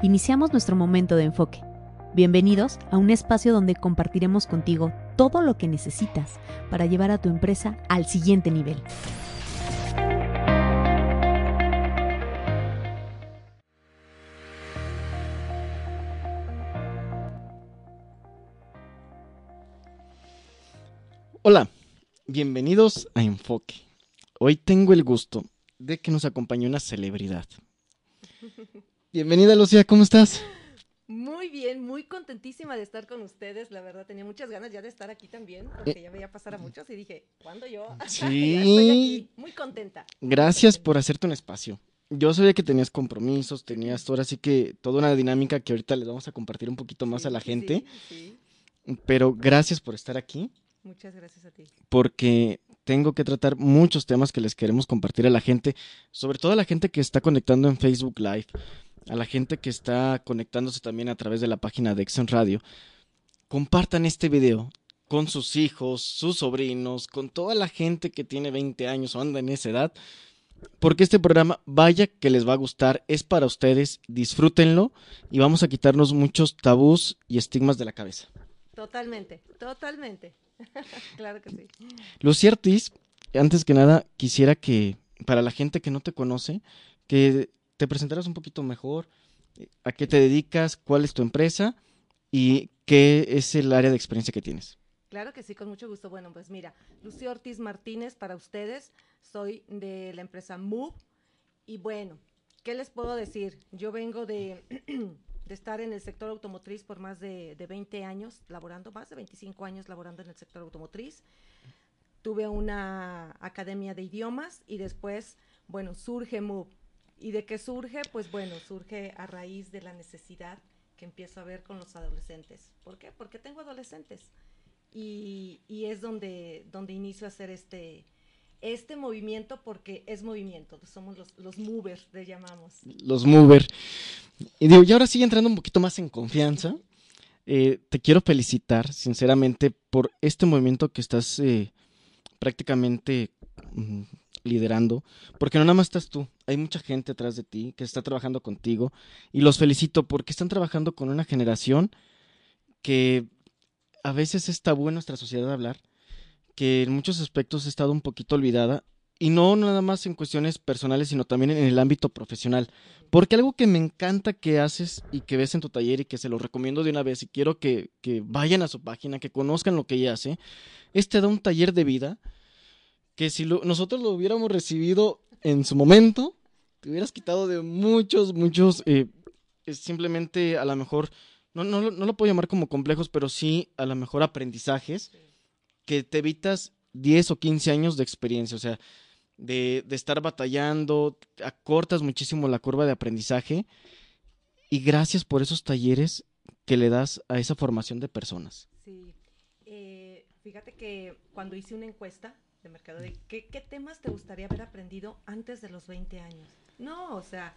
Iniciamos nuestro momento de enfoque. Bienvenidos a un espacio donde compartiremos contigo todo lo que necesitas para llevar a tu empresa al siguiente nivel. Hola, bienvenidos a Enfoque. Hoy tengo el gusto de que nos acompañe una celebridad. Bienvenida, Lucía, ¿cómo estás? Muy bien, muy contentísima de estar con ustedes. La verdad, tenía muchas ganas ya de estar aquí también, porque ya veía pasar a muchos y dije, ¿cuándo yo? Sí. Estoy aquí, muy contenta. Gracias por hacerte un espacio. Yo sabía que tenías compromisos, tenías ahora sí que toda una dinámica que ahorita les vamos a compartir un poquito más a la Sí, gente, sí. pero gracias por estar aquí, Muchas gracias a ti. porque tengo que tratar muchos temas que les queremos compartir a la gente, sobre todo a la gente que está conectando en Facebook Live, a la gente que está conectándose también a través de la página de Exxon Radio. Compartan este video con sus hijos, sus sobrinos, con toda la gente que tiene 20 años o anda en esa edad, porque este programa, vaya que les va a gustar, es para ustedes, disfrútenlo y vamos a quitarnos muchos tabús y estigmas de la cabeza. Totalmente, totalmente. claro que sí. Lucía Ortiz, antes que nada, quisiera que, para la gente que no te conoce, que te presentaras un poquito mejor, eh, a qué te dedicas, cuál es tu empresa y qué es el área de experiencia que tienes. Claro que sí, con mucho gusto. Bueno, pues mira, Lucía Ortiz Martínez para ustedes. Soy de la empresa Move. Y bueno, ¿qué les puedo decir? Yo vengo de, de estar en el sector automotriz por más de, de 20 años, laborando, más de 25 años laborando en el sector automotriz. Tuve una academia de idiomas y después, bueno, surge Move. ¿Y de qué surge? Pues bueno, surge a raíz de la necesidad que empiezo a ver con los adolescentes. ¿Por qué? Porque tengo adolescentes y, y es donde, donde inicio a hacer este, este movimiento porque es movimiento, somos los, los movers, le llamamos. Los Mover. Y digo, y ahora sí, entrando un poquito más en confianza, eh, te quiero felicitar, sinceramente, por este movimiento que estás eh, prácticamente mm, liderando, porque no nada más estás tú, hay mucha gente atrás de ti que está trabajando contigo, y los felicito porque están trabajando con una generación que a veces es tabú en nuestra sociedad hablar, que en muchos aspectos ha estado un poquito olvidada, y no nada más en cuestiones personales, sino también en el ámbito profesional. Porque algo que me encanta que haces y que ves en tu taller y que se lo recomiendo de una vez y quiero que, que vayan a su página, que conozcan lo que ella hace, es te da un taller de vida que si lo- nosotros lo hubiéramos recibido en su momento, te hubieras quitado de muchos, muchos, eh, simplemente a lo mejor, no, no, no lo puedo llamar como complejos, pero sí a lo mejor aprendizajes que te evitas 10 o 15 años de experiencia, o sea, de, de estar batallando, acortas muchísimo la curva de aprendizaje y gracias por esos talleres que le das a esa formación de personas. Sí, Eh, fíjate que cuando hice una encuesta de mercado de ¿qué, qué temas te gustaría haber aprendido antes de los 20 años. No, o sea,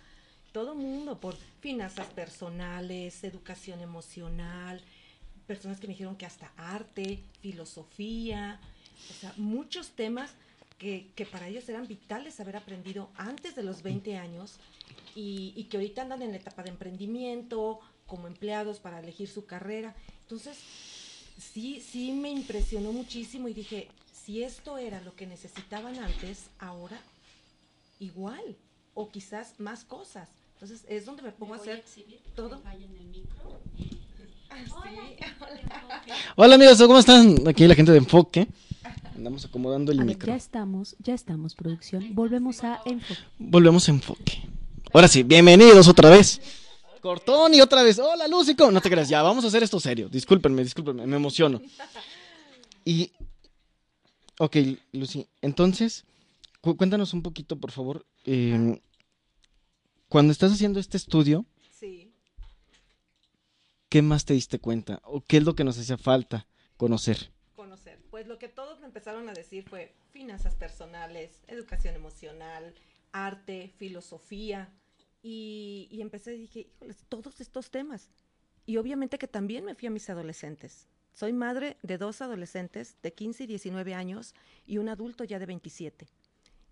todo mundo por finanzas personales, educación emocional, personas que me dijeron que hasta arte, filosofía, o sea, muchos temas que, que para ellos eran vitales haber aprendido antes de los 20 años y, y que ahorita andan en la etapa de emprendimiento, como empleados para elegir su carrera. Entonces, sí, sí me impresionó muchísimo y dije, si esto era lo que necesitaban antes, ahora igual, o quizás más cosas. Entonces, es donde me pongo a hacer todo. el micro. Ah, sí. Hola amigos, ¿cómo están? Aquí la gente de Enfoque. Andamos acomodando el A ver, micro. ya estamos, ya estamos, producción. Volvemos a enfoque. Volvemos a Enfoque. Ahora sí, bienvenidos otra vez. Cortón y otra vez. Hola, Lúcico. No te creas, ya, vamos a hacer esto serio. Discúlpenme, discúlpenme, me emociono. Y. Ok, Lucy, entonces, cu- cuéntanos un poquito, por favor. eh, cuando estás haciendo este estudio, Sí. ¿qué más te diste cuenta? ¿O qué es lo que nos hacía falta conocer? conocer. Pues lo que todos me empezaron a decir fue finanzas personales, educación emocional, arte, filosofía. Y, y empecé y dije, híjoles, todos estos temas. Y obviamente que también me fui a mis adolescentes. Soy madre de dos adolescentes de 15 y 19 años y un adulto ya de 27.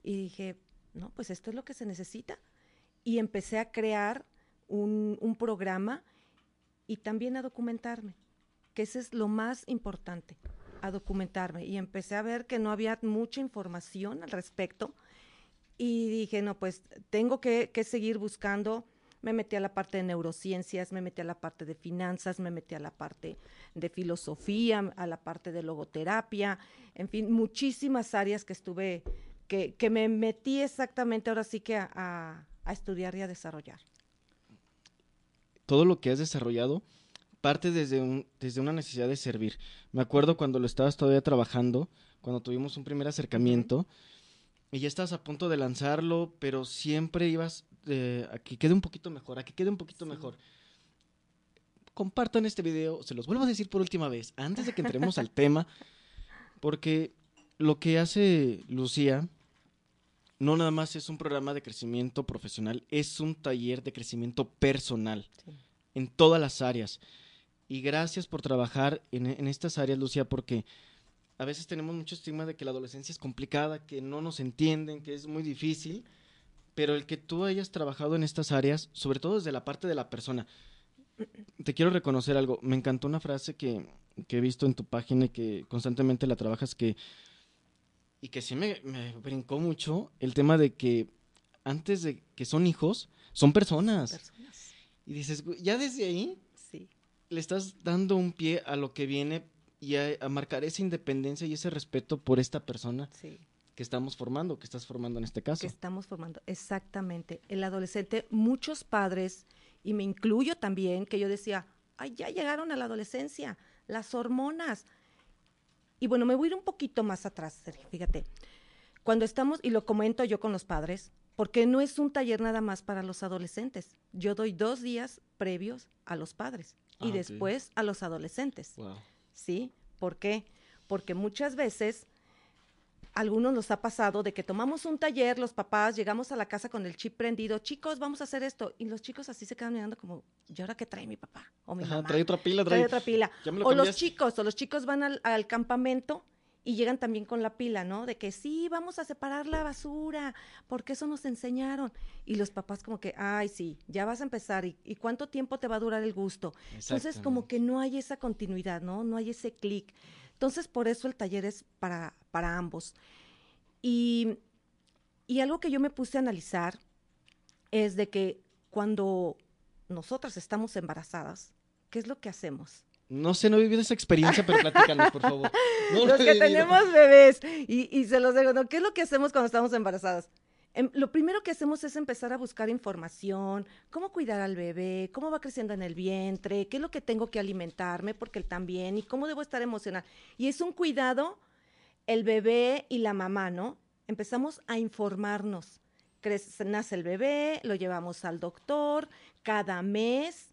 Y dije, no, pues esto es lo que se necesita. Y empecé a crear un, un programa y también a documentarme, que ese es lo más importante, a documentarme. Y empecé a ver que no había mucha información al respecto y dije, no, pues tengo que, que seguir buscando me metí a la parte de neurociencias, me metí a la parte de finanzas, me metí a la parte de filosofía, a la parte de logoterapia, en fin, muchísimas áreas que estuve, que, que me metí exactamente ahora sí que a, a, a estudiar y a desarrollar. Todo lo que has desarrollado parte desde, un, desde una necesidad de servir. Me acuerdo cuando lo estabas todavía trabajando, cuando tuvimos un primer acercamiento, uh -huh. Y ya estabas a punto de lanzarlo, pero siempre ibas eh, a que quede un poquito mejor, a que quede un poquito sí. mejor. Compartan este video, se los vuelvo a decir por última vez, antes de que entremos al tema, porque lo que hace Lucía no nada más es un programa de crecimiento profesional, es un taller de crecimiento personal sí. en todas las áreas. Y gracias por trabajar en, en estas áreas, Lucía, porque a veces tenemos mucho estigma de que la adolescencia es complicada, que no nos entienden, que es muy difícil pero el que tú hayas trabajado en estas áreas, sobre todo desde la parte de la persona, te quiero reconocer algo. Me encantó una frase que, que he visto en tu página y que constantemente la trabajas que y que sí me, me, brincó mucho el tema de que antes de que son hijos, son personas. personas. Y dices, ya desde ahí sí. le estás dando un pie a lo que viene y a, a marcar esa independencia y ese respeto por esta persona. Sí que estamos formando, que estás formando en este caso. Que estamos formando, exactamente. El adolescente, muchos padres, y me incluyo también, que yo decía, ay, ya llegaron a la adolescencia, las hormonas. Y bueno, me voy a ir un poquito más atrás, Sergio, fíjate. Cuando estamos, y lo comento yo con los padres, porque no es un taller nada más para los adolescentes. Yo doy dos días previos a los padres ah, y después okay. a los adolescentes. Wow. ¿Sí? ¿Por qué? Porque muchas veces algunos nos ha pasado de que tomamos un taller, los papás, llegamos a la casa con el chip prendido, chicos, vamos a hacer esto. Y los chicos así se quedan mirando como, ¿y ahora qué trae mi papá? O mi Ajá, mamá. Trae otra pila, trae, trae, otra pila. O cambiaste. los chicos, o los chicos van al, al, campamento y llegan también con la pila, ¿no? De que sí, vamos a separar la basura, porque eso nos enseñaron. Y los papás como que, ay, sí, ya vas a empezar, ¿y, y cuánto tiempo te va a durar el gusto? Entonces como que no hay esa continuidad, ¿no? No hay ese clic. Entonces por eso el taller es para, para ambos. Y, y, algo que yo me puse a analizar es de que cuando nosotras estamos embarazadas, ¿qué es lo que hacemos? No sé, no he vivido esa experiencia, pero platícanos, por favor. No los que tenemos bebés, y, y, se los digo, ¿no? ¿qué es lo que hacemos cuando estamos embarazadas? Em, lo primero que hacemos es empezar a buscar información, cómo cuidar al bebé, cómo va creciendo en el vientre, qué es lo que tengo que alimentarme, porque él también, y cómo debo estar emocional. Y es un cuidado el bebé y la mamá, ¿no? Empezamos a informarnos. Crece, nace el bebé, lo llevamos al doctor, cada mes,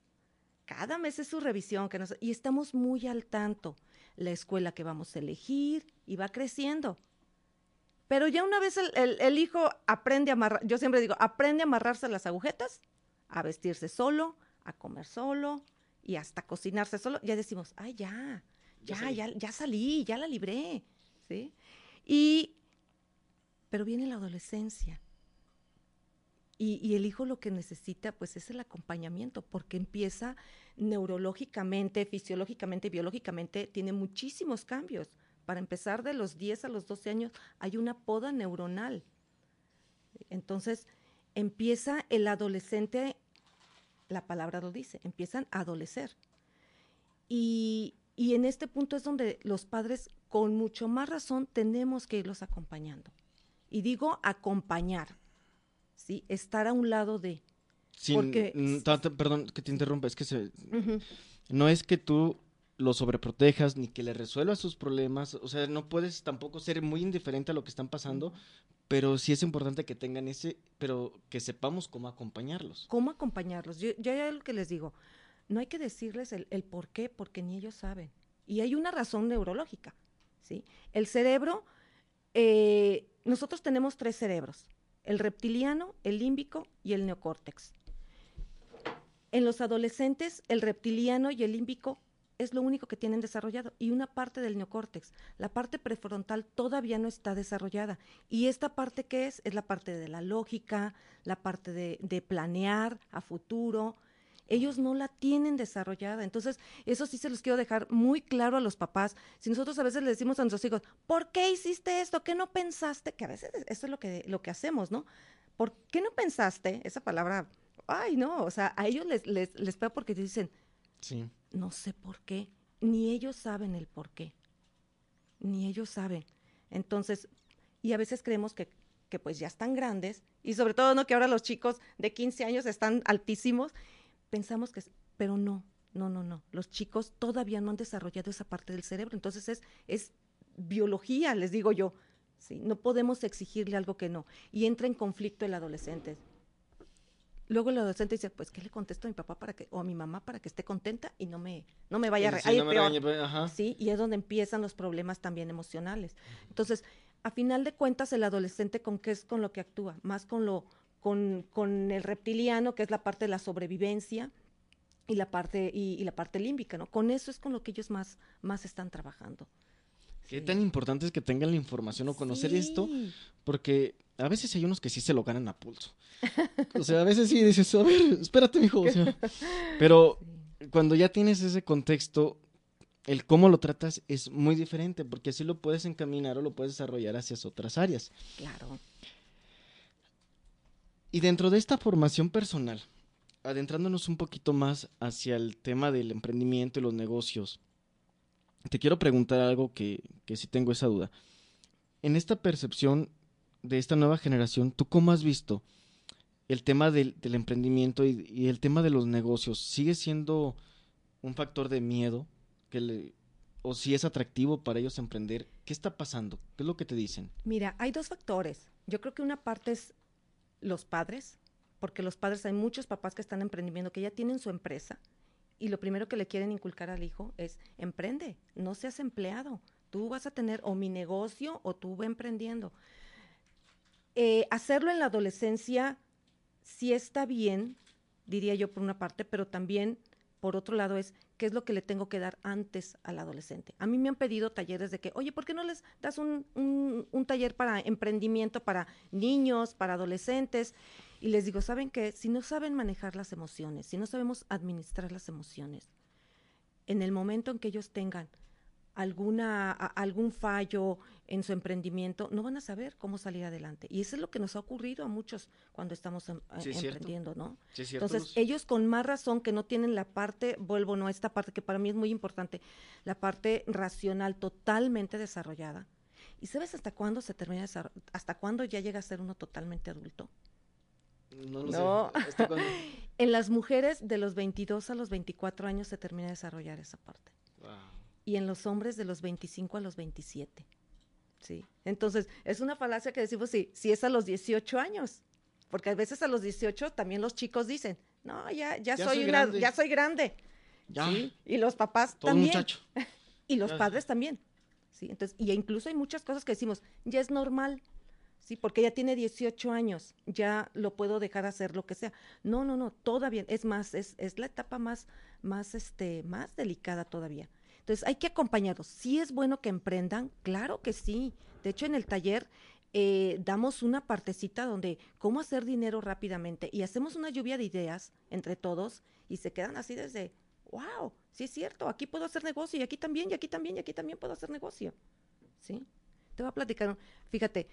cada mes es su revisión, que nos, y estamos muy al tanto. La escuela que vamos a elegir y va creciendo. Pero ya una vez el, el, el hijo aprende a amarrar, yo siempre digo, aprende a amarrarse las agujetas, a vestirse solo, a comer solo y hasta cocinarse solo, ya decimos, ay, ya, ya, ya, ya salí, ya la libré. ¿sí? Y, pero viene la adolescencia. Y, el hijo lo que necesita, pues, es el acompañamiento, porque empieza neurológicamente, fisiológicamente, biológicamente, tiene muchísimos cambios. Para empezar, de los 10 a los 12 años hay una poda neuronal. Entonces, empieza el adolescente, la palabra lo dice, empiezan a adolecer. Y, y en este punto es donde los padres, con mucho más razón, tenemos que irlos acompañando. Y digo acompañar, ¿sí? Estar a un lado de... Sin, porque... Perdón que te interrumpa, es que se, uh -huh. no es que tú lo sobreprotejas ni que le resuelvas sus problemas, o sea, no puedes tampoco ser muy indiferente a lo que están pasando, pero sí es importante que tengan ese, pero que sepamos cómo acompañarlos. ¿Cómo acompañarlos? Yo, yo ya lo que les digo, no hay que decirles el, el, por qué, porque ni ellos saben. Y hay una razón neurológica, ¿sí? El cerebro, eh, nosotros tenemos tres cerebros, el reptiliano, el límbico y el neocórtex. En los adolescentes, el reptiliano y el límbico es lo único que tienen desarrollado y una parte del neocórtex. La parte prefrontal todavía no está desarrollada. ¿Y esta parte qué es? Es la parte de la lógica, la parte de, de planear a futuro, ellos no la tienen desarrollada. Entonces, eso sí se los quiero dejar muy claro a los papás. Si nosotros a veces le decimos a nuestros hijos, ¿por qué hiciste esto? ¿Qué no pensaste? Que a veces eso es lo que, lo que hacemos, ¿no? ¿Por qué no pensaste? Esa palabra, ay, no, o sea, a ellos les, les, les pega porque dicen, Sí. no sé por qué, ni ellos saben el por qué, ni ellos saben. Entonces, y a veces creemos que, que pues ya están grandes, y sobre todo, ¿no? Que ahora los chicos de 15 años están altísimos, pensamos que, es- pero no, no, no, no, los chicos todavía no han desarrollado esa parte del cerebro, entonces es, es biología, les digo yo, ¿sí? No podemos exigirle algo que no, y entra en conflicto el adolescente. Luego el adolescente dice, pues, ¿qué le contesto a mi papá para que, o a mi mamá para que esté contenta y no me, no me vaya a, Sí, a ir no me peor"? regañe, pero- ajá. Sí, y es donde empiezan los problemas también emocionales. Entonces, a final de cuentas, el adolescente con qué es con lo que actúa, más con lo, con, con el reptiliano, que es la parte de la sobrevivencia, y la parte, y, y la parte límbica, ¿no? Con eso es con lo que ellos más, más están trabajando. Qué Sí. tan importante es que tengan la información o conocer esto, porque a veces hay unos que sí se lo ganan a pulso. O sea, a veces sí dices, a ver, espérate, mijo. O sea, pero cuando ya tienes ese contexto, el cómo lo tratas es muy diferente, porque así lo puedes encaminar o lo puedes desarrollar hacia otras áreas. Claro. Y dentro de esta formación personal, adentrándonos un poquito más hacia el tema del emprendimiento y los negocios, te quiero preguntar algo que, que sí tengo esa duda. En esta percepción de esta nueva generación, ¿tú cómo has visto el tema del, del emprendimiento y, el tema de los negocios? ¿Sigue siendo un factor de miedo? ¿O si es atractivo para ellos emprender? ¿Qué está pasando? ¿Qué es lo que te dicen? Mira, hay dos factores. Yo creo que una parte es los padres, porque los padres, hay muchos papás que están emprendiendo, que ya tienen su empresa, y lo primero que le quieren inculcar al hijo es, emprende, no seas empleado. Tú vas a tener o mi negocio o tú ve emprendiendo. Eh, hacerlo en la adolescencia sí está bien, diría yo por una parte, pero también por otro lado es qué es lo que le tengo que dar antes al adolescente. A mí me han pedido talleres de que, oye, ¿por qué no les das un, un- taller para emprendimiento para niños, para adolescentes? Y les digo, ¿saben qué? Si no saben manejar las emociones, si no sabemos administrar las emociones, en el momento en que ellos tengan alguna, a- algún fallo en su emprendimiento, no van a saber cómo salir adelante. Y eso es lo que nos ha ocurrido a muchos cuando estamos em- Sí, es cierto. emprendiendo, ¿no? ¿Sí es cierto, Entonces, Luz? ellos con más razón que no tienen la parte, vuelvo no a esta parte que para mí es muy importante, la parte racional totalmente desarrollada. ¿Y sabes hasta cuándo se termina hasta cuándo ya llega a ser uno totalmente adulto? No lo No. sé. ¿Hasta cuándo? En las mujeres de los 22 a los 24 años se termina de desarrollar esa parte. Y en los hombres de los 25 a los 27. Sí. Entonces, es una falacia que decimos, sí, si es a los 18 años. Porque a veces a los 18 también los chicos dicen, no, ya, ya, Ya soy, soy una, grande". ya soy grande. Ya, Sí, Y los papás todo también. muchacho. Y los Ya. padres también. Sí, entonces, y incluso hay muchas cosas que decimos, ya es normal. Sí, porque ya tiene 18 años, ya lo puedo dejar hacer lo que sea. No, no, no, todavía, es más, es, es la etapa más, más, este, más delicada todavía. Entonces, hay que acompañarlos. Sí es bueno que emprendan, claro que sí. De hecho, en el taller eh, damos una partecita donde cómo hacer dinero rápidamente y hacemos una lluvia de ideas entre todos y se quedan así desde, wow, sí es cierto, aquí puedo hacer negocio y aquí también, y aquí también, y aquí también puedo hacer negocio. ¿Sí? Te voy a platicar, fíjate,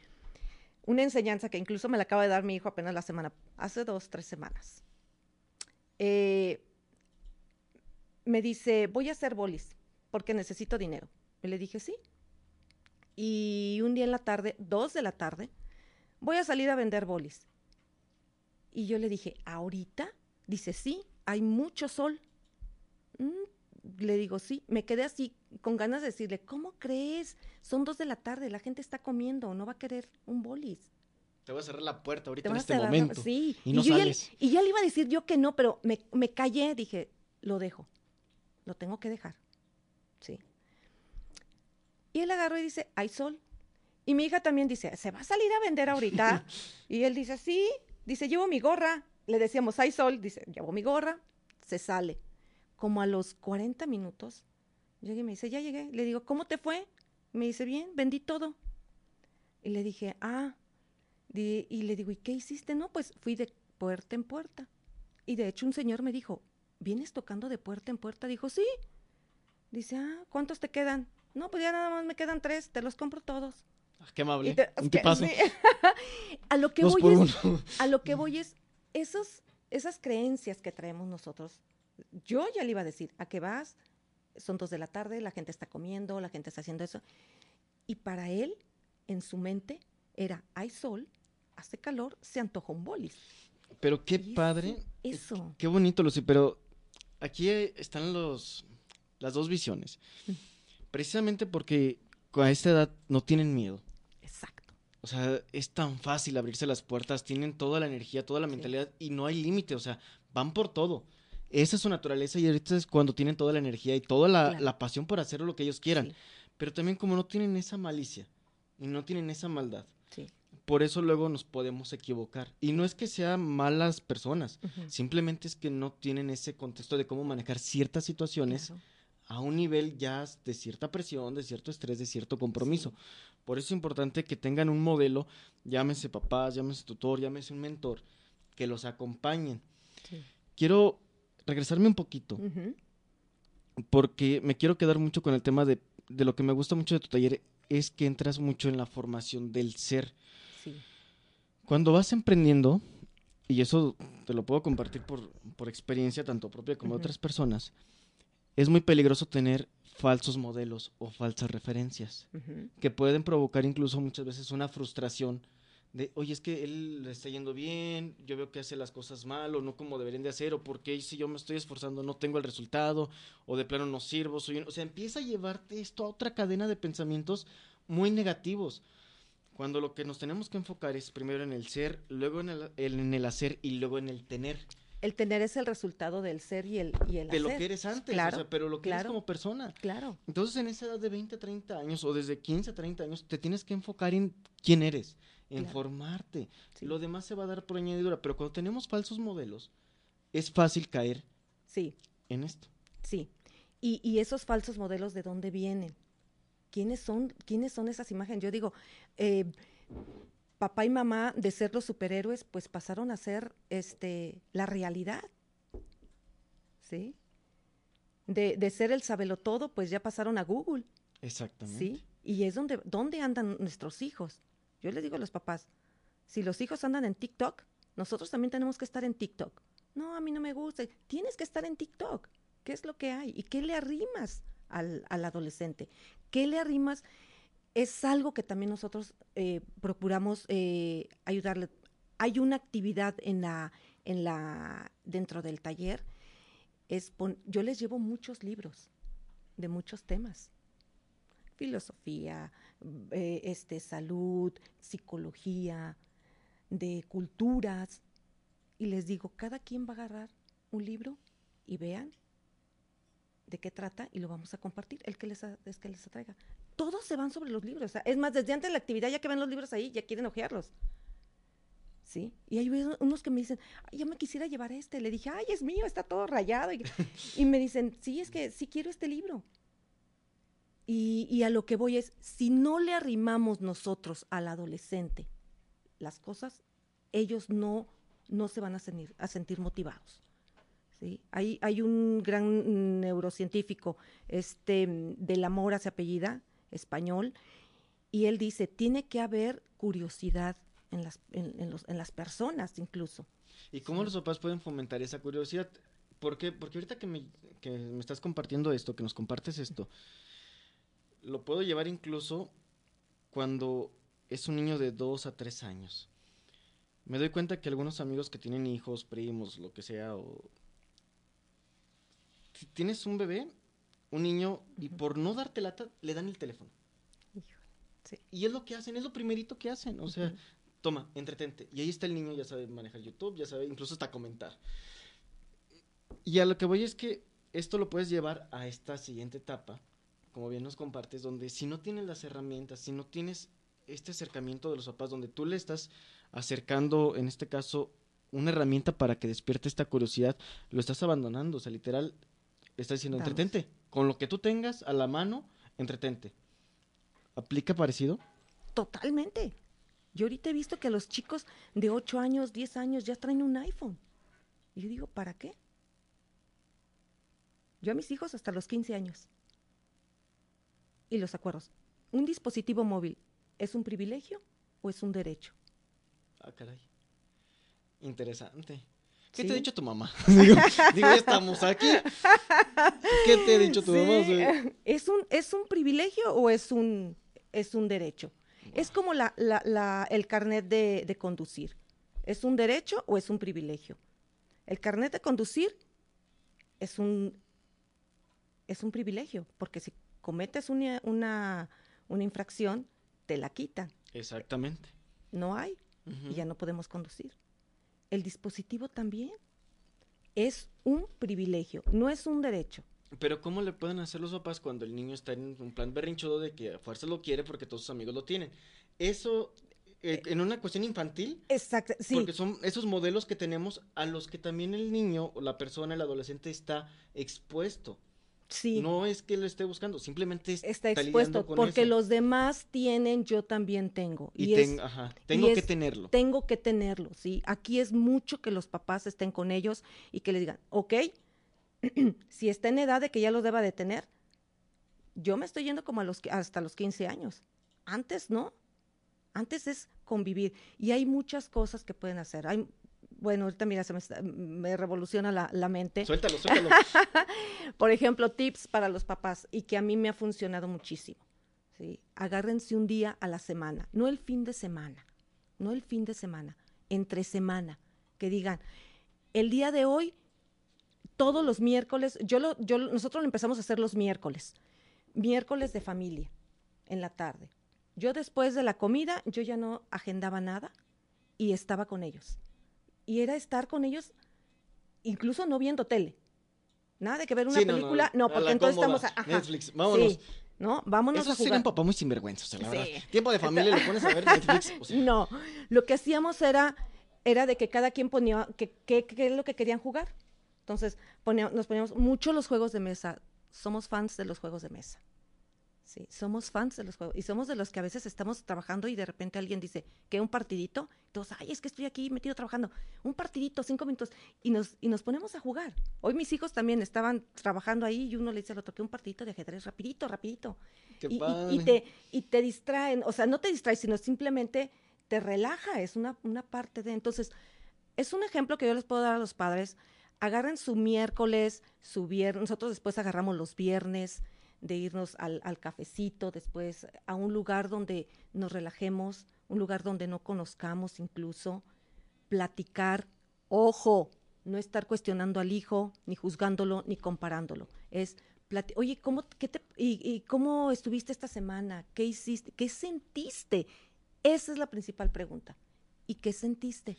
una enseñanza que incluso me la acaba de dar mi hijo apenas la semana, hace dos, tres semanas. Eh, me dice, voy a hacer bolis porque necesito dinero. Y le dije, sí. Y un día en la tarde, dos de la tarde, voy a salir a vender bolis. Y yo le dije, ¿ahorita? Dice, sí, hay mucho sol. "Mm", le digo, sí. Me quedé así con ganas de decirle, ¿cómo crees? Son dos de la tarde, la gente está comiendo, no va a querer un bolis. Te voy a cerrar la puerta ahorita en este la- momento. Sí. Y no yo ya- y ya le iba a decir yo que no, pero me, me callé, dije, lo dejo. Lo tengo que dejar. Sí. Y él agarró y dice, hay sol. Y mi hija también dice, ¿se va a salir a vender ahorita? y él dice, sí. Dice, llevo mi gorra. Le decíamos, hay sol. Dice, llevo mi gorra. Se sale. Como a los 40 minutos, llega y me dice, ya llegué. Le digo, ¿cómo te fue? Me dice, bien, vendí todo. Y le dije, ah. Y le digo, ¿y qué hiciste? No, pues fui de puerta en puerta. Y de hecho un señor me dijo, ¿vienes tocando de puerta en puerta? Dijo, sí. Dice, ah, ¿cuántos te quedan? No, pues ya nada más me quedan tres, te los compro todos. Ah, qué amable. Te- Un que- tipazo. sí. a lo que Dos voy es, a lo que voy es esos, esas creencias que traemos nosotros. Yo ya le iba a decir, ¿a qué vas? Son dos de la tarde, la gente está comiendo, la gente está haciendo eso. Y para él, en su mente, era, hay sol, hace calor, se antoja un bolis. Pero qué Y padre. Eso. Qué bonito, Lucy, pero aquí están los las dos visiones. Mm. Precisamente porque a esta edad no tienen miedo. Exacto. O sea, es tan fácil abrirse las puertas, tienen toda la energía, toda la Sí. mentalidad y no hay límite, o sea, van por todo. Esa es su naturaleza y ahorita es cuando tienen toda la energía y toda la, Claro. la pasión por hacer lo que ellos quieran. Sí, Pero también como no tienen esa malicia y no tienen esa maldad, sí. por eso luego nos podemos equivocar. Y no es que sean malas personas, simplemente es que no tienen ese contexto de cómo manejar ciertas situaciones Claro. A un nivel ya de cierta presión, de cierto estrés, de cierto compromiso. Sí. Por eso es importante que tengan un modelo, llámese papás, llámese tutor, llámese un mentor, que los acompañen. Sí. Quiero regresarme un poquito, porque me quiero quedar mucho con el tema de, de lo que me gusta mucho de tu taller, es que entras mucho en la formación del ser. Sí. Cuando vas emprendiendo, y eso te lo puedo compartir por, por experiencia tanto propia como de otras personas, es muy peligroso tener falsos modelos o falsas referencias que pueden provocar incluso muchas veces una frustración de, oye, es que él le está yendo bien, yo veo que hace las cosas mal o no como deberían de hacer, o porque si yo me estoy esforzando no tengo el resultado, o de plano no sirvo, soy un-". O sea, empieza a llevarte esto a otra cadena de pensamientos muy negativos. Cuando lo que nos tenemos que enfocar es primero en el ser, luego en el, en el hacer y luego en el tener. El tener es el resultado del ser y el, y el De lo que eres antes, Claro, o sea, pero lo que eres claro. como persona. Claro. Entonces, en esa edad de 20 a 30 años o desde 15 a 30 años, te tienes que enfocar en quién eres, en Claro. formarte. Sí. Lo demás se va a dar por añadidura, pero cuando tenemos falsos modelos, es fácil caer Sí. en esto. Sí. Y, y esos falsos modelos, ¿de dónde vienen? ¿Quiénes son, quiénes son esas imágenes? Yo digo, eh, papá y mamá de ser los superhéroes, pues pasaron a ser este, la realidad. ¿Sí? De, de ser el sabelotodo, pues ya pasaron a Google. Exactamente. ¿Sí? Y es donde, donde andan nuestros hijos. Yo les digo a los papás, si los hijos andan en TikTok, nosotros también tenemos que estar en TikTok. No, a mí no me gusta. Tienes que estar en TikTok. ¿Qué es lo que hay? ¿Y qué le arrimas al, al adolescente? ¿Qué le arrimas? Es algo que también nosotros eh, procuramos eh, ayudarle. Hay una actividad en la, en la, dentro del taller. Es yo les llevo muchos libros de muchos temas filosofía, eh, este, salud, psicología, de culturas. Y les digo, cada quien va a agarrar un libro y vean de qué trata y lo vamos a compartir, el que les, a- es que les atraiga. Todos se van sobre los libros. o sea, es más, desde antes de la actividad, ya que ven los libros ahí, ya quieren ojearlos. ¿Sí? Y hay unos- que me dicen, "Ay, yo me quisiera llevar este. Le dije, ay, es mío, está todo rayado. Y, y me dicen, sí, es que sí quiero este libro. Y, y a lo que voy es, si no le arrimamos nosotros al adolescente las cosas, ellos no, no se van a sentir, a sentir motivados. ¿sí? Hay, hay un gran neurocientífico, este, del amor hacia apellida, español, y él dice, tiene que haber curiosidad en las, en, en los, en las personas incluso. ¿Y cómo los papás pueden fomentar esa curiosidad? ¿Por qué? Porque ahorita que me, que me estás compartiendo esto, que nos compartes esto, lo puedo llevar incluso cuando es un niño de dos a tres años. Me doy cuenta que algunos amigos que tienen hijos, primos, lo que sea, o... si Tienes un bebé, un niño, y por no darte lata, le dan el teléfono. Sí. Y es lo que hacen, es lo primerito que hacen. O sea, toma, entretente. Y ahí está el niño, ya sabe manejar YouTube, ya sabe incluso hasta comentar. Y a lo que voy es que esto lo puedes llevar a esta siguiente etapa, como bien nos compartes, donde si no tienes las herramientas, si no tienes este acercamiento de los papás, donde tú le estás acercando, en este caso, una herramienta para que despierte esta curiosidad, lo estás abandonando. O sea, literal, estás diciendo, Vamos. entretente. Con lo que tú tengas a la mano, entretente. ¿Aplica parecido? Totalmente. Yo ahorita he visto que los chicos de 8 años, 10 años ya traen un iPhone. Y yo digo, ¿para qué? Yo a mis hijos hasta los 15 años. Y los acuerdos. ¿Un dispositivo móvil es un privilegio o es un derecho? Ah, caray. Interesante. ¿Qué Sí. te ha dicho tu mamá? digo, digo, ya estamos aquí. ¿Qué te ha dicho tu mamá? ¿Es un, ¿Es un privilegio o es un, es un derecho? Es como la, la- la- el carnet de, de conducir. ¿Es un derecho o es un privilegio? El carnet de conducir es un, es un privilegio, porque si cometes una, una, una infracción, te la quitan. Exactamente. No hay y ya no podemos conducir. El dispositivo también es un privilegio, no es un derecho. Pero ¿cómo le pueden hacer los papás cuando el niño está en un plan berrinchudo de que a fuerza lo quiere porque todos sus amigos lo tienen? Eso, eh, en una cuestión infantil, Exacto, sí. porque son esos modelos que tenemos a los que también el niño o la persona, el adolescente está expuesto. Sí, No es que lo esté buscando, simplemente es- está lidiando expuesto con porque eso. los demás tienen, yo también tengo. Y, Y, es- ten- ajá, tengo y que es- tenerlo. tengo que tenerlo, ¿sí? Aquí es mucho que los papás estén con ellos y que les digan, ok, si está en edad de que ya lo deba de tener, yo me estoy yendo como a los, hasta los 15 años. Antes no. Antes es convivir. Y hay muchas cosas que pueden hacer. Hay, bueno, ahorita mira, se me, está- me revoluciona la, la mente. Suéltalo, suéltalo. Por ejemplo, tips para los papás y que a mí me ha funcionado muchísimo. ¿sí? Agárrense un día a la semana, no el fin de semana, no el fin de semana, entre semana, que digan, el día de hoy, todos los miércoles, yo lo, yo, nosotros lo empezamos a hacer los miércoles, miércoles de familia, en la tarde. Yo después de la comida, yo ya no agendaba nada y estaba con ellos. Y era estar con ellos, incluso no viendo tele. Nada de que ver una Sí, no, no, película, no, porque entonces cómoda, estamos a, ajá, Netflix, vámonos. sí, ¿no? Vámonos Eso a sería jugar. un papá muy sinvergüenza, o sea, la Sí. verdad. Tiempo de familia, le pones a ver Netflix. o sea, No, lo que hacíamos era, era de que cada quien ponía qué que, qué es lo que querían jugar. Entonces, ponía- nos poníamos mucho los juegos de mesa. Somos fans de los juegos de mesa. Sí, somos fans de los juegos. Y somos de los que a veces estamos trabajando y de repente alguien dice, que un partidito? Entonces, ay, es que estoy aquí metido trabajando. Un partidito, cinco minutos. Y nos, y nos ponemos a jugar. Hoy mis hijos también estaban trabajando ahí y uno le dice al otro, que un partidito de ajedrez, rapidito, rapidito qué y, y- y te, y te distraen, o sea, no te distraes, sino simplemente te relaja, es una, una parte de... Entonces, es un ejemplo que yo les puedo dar a los padres. Agarren su miércoles, su viernes, nosotros después agarramos los viernes de irnos al, al cafecito, después a un lugar donde nos relajemos, un lugar donde no conozcamos incluso, platicar, ojo, no estar cuestionando al hijo, ni juzgándolo, ni comparándolo. Es, oye, ¿cómo, qué te, y, y cómo estuviste esta semana? ¿Qué hiciste? ¿Qué sentiste? Esa es la principal pregunta. ¿Y qué sentiste?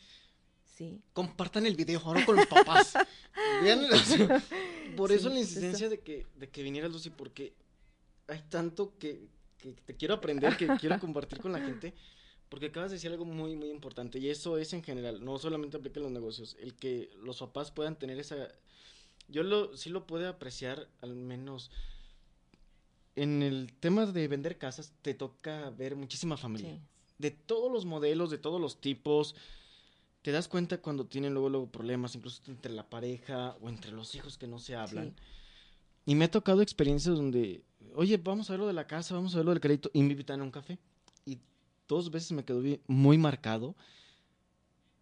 Sí. Compartan el video ahora con los papás. Vean, por eso Sí, la eso. insistencia de que, de que viniera Lucy, porque hay tanto que, que te quiero aprender, que quiero compartir con la gente, porque acabas de decir algo muy, muy importante, y eso es en general, no solamente aplica en los negocios, el que los papás puedan tener esa... Yo lo, sí lo puedo apreciar, al menos en el tema de vender casas, te toca ver muchísima familia sí. de todos los modelos, de todos los tipos. Te das cuenta cuando tienen luego, luego problemas, incluso entre la pareja o entre los hijos que no se hablan. Sí. Y me ha tocado experiencias donde, oye, vamos a ver lo de la casa, vamos a ver lo del crédito, y me invitan a un café. Y dos veces me quedó muy marcado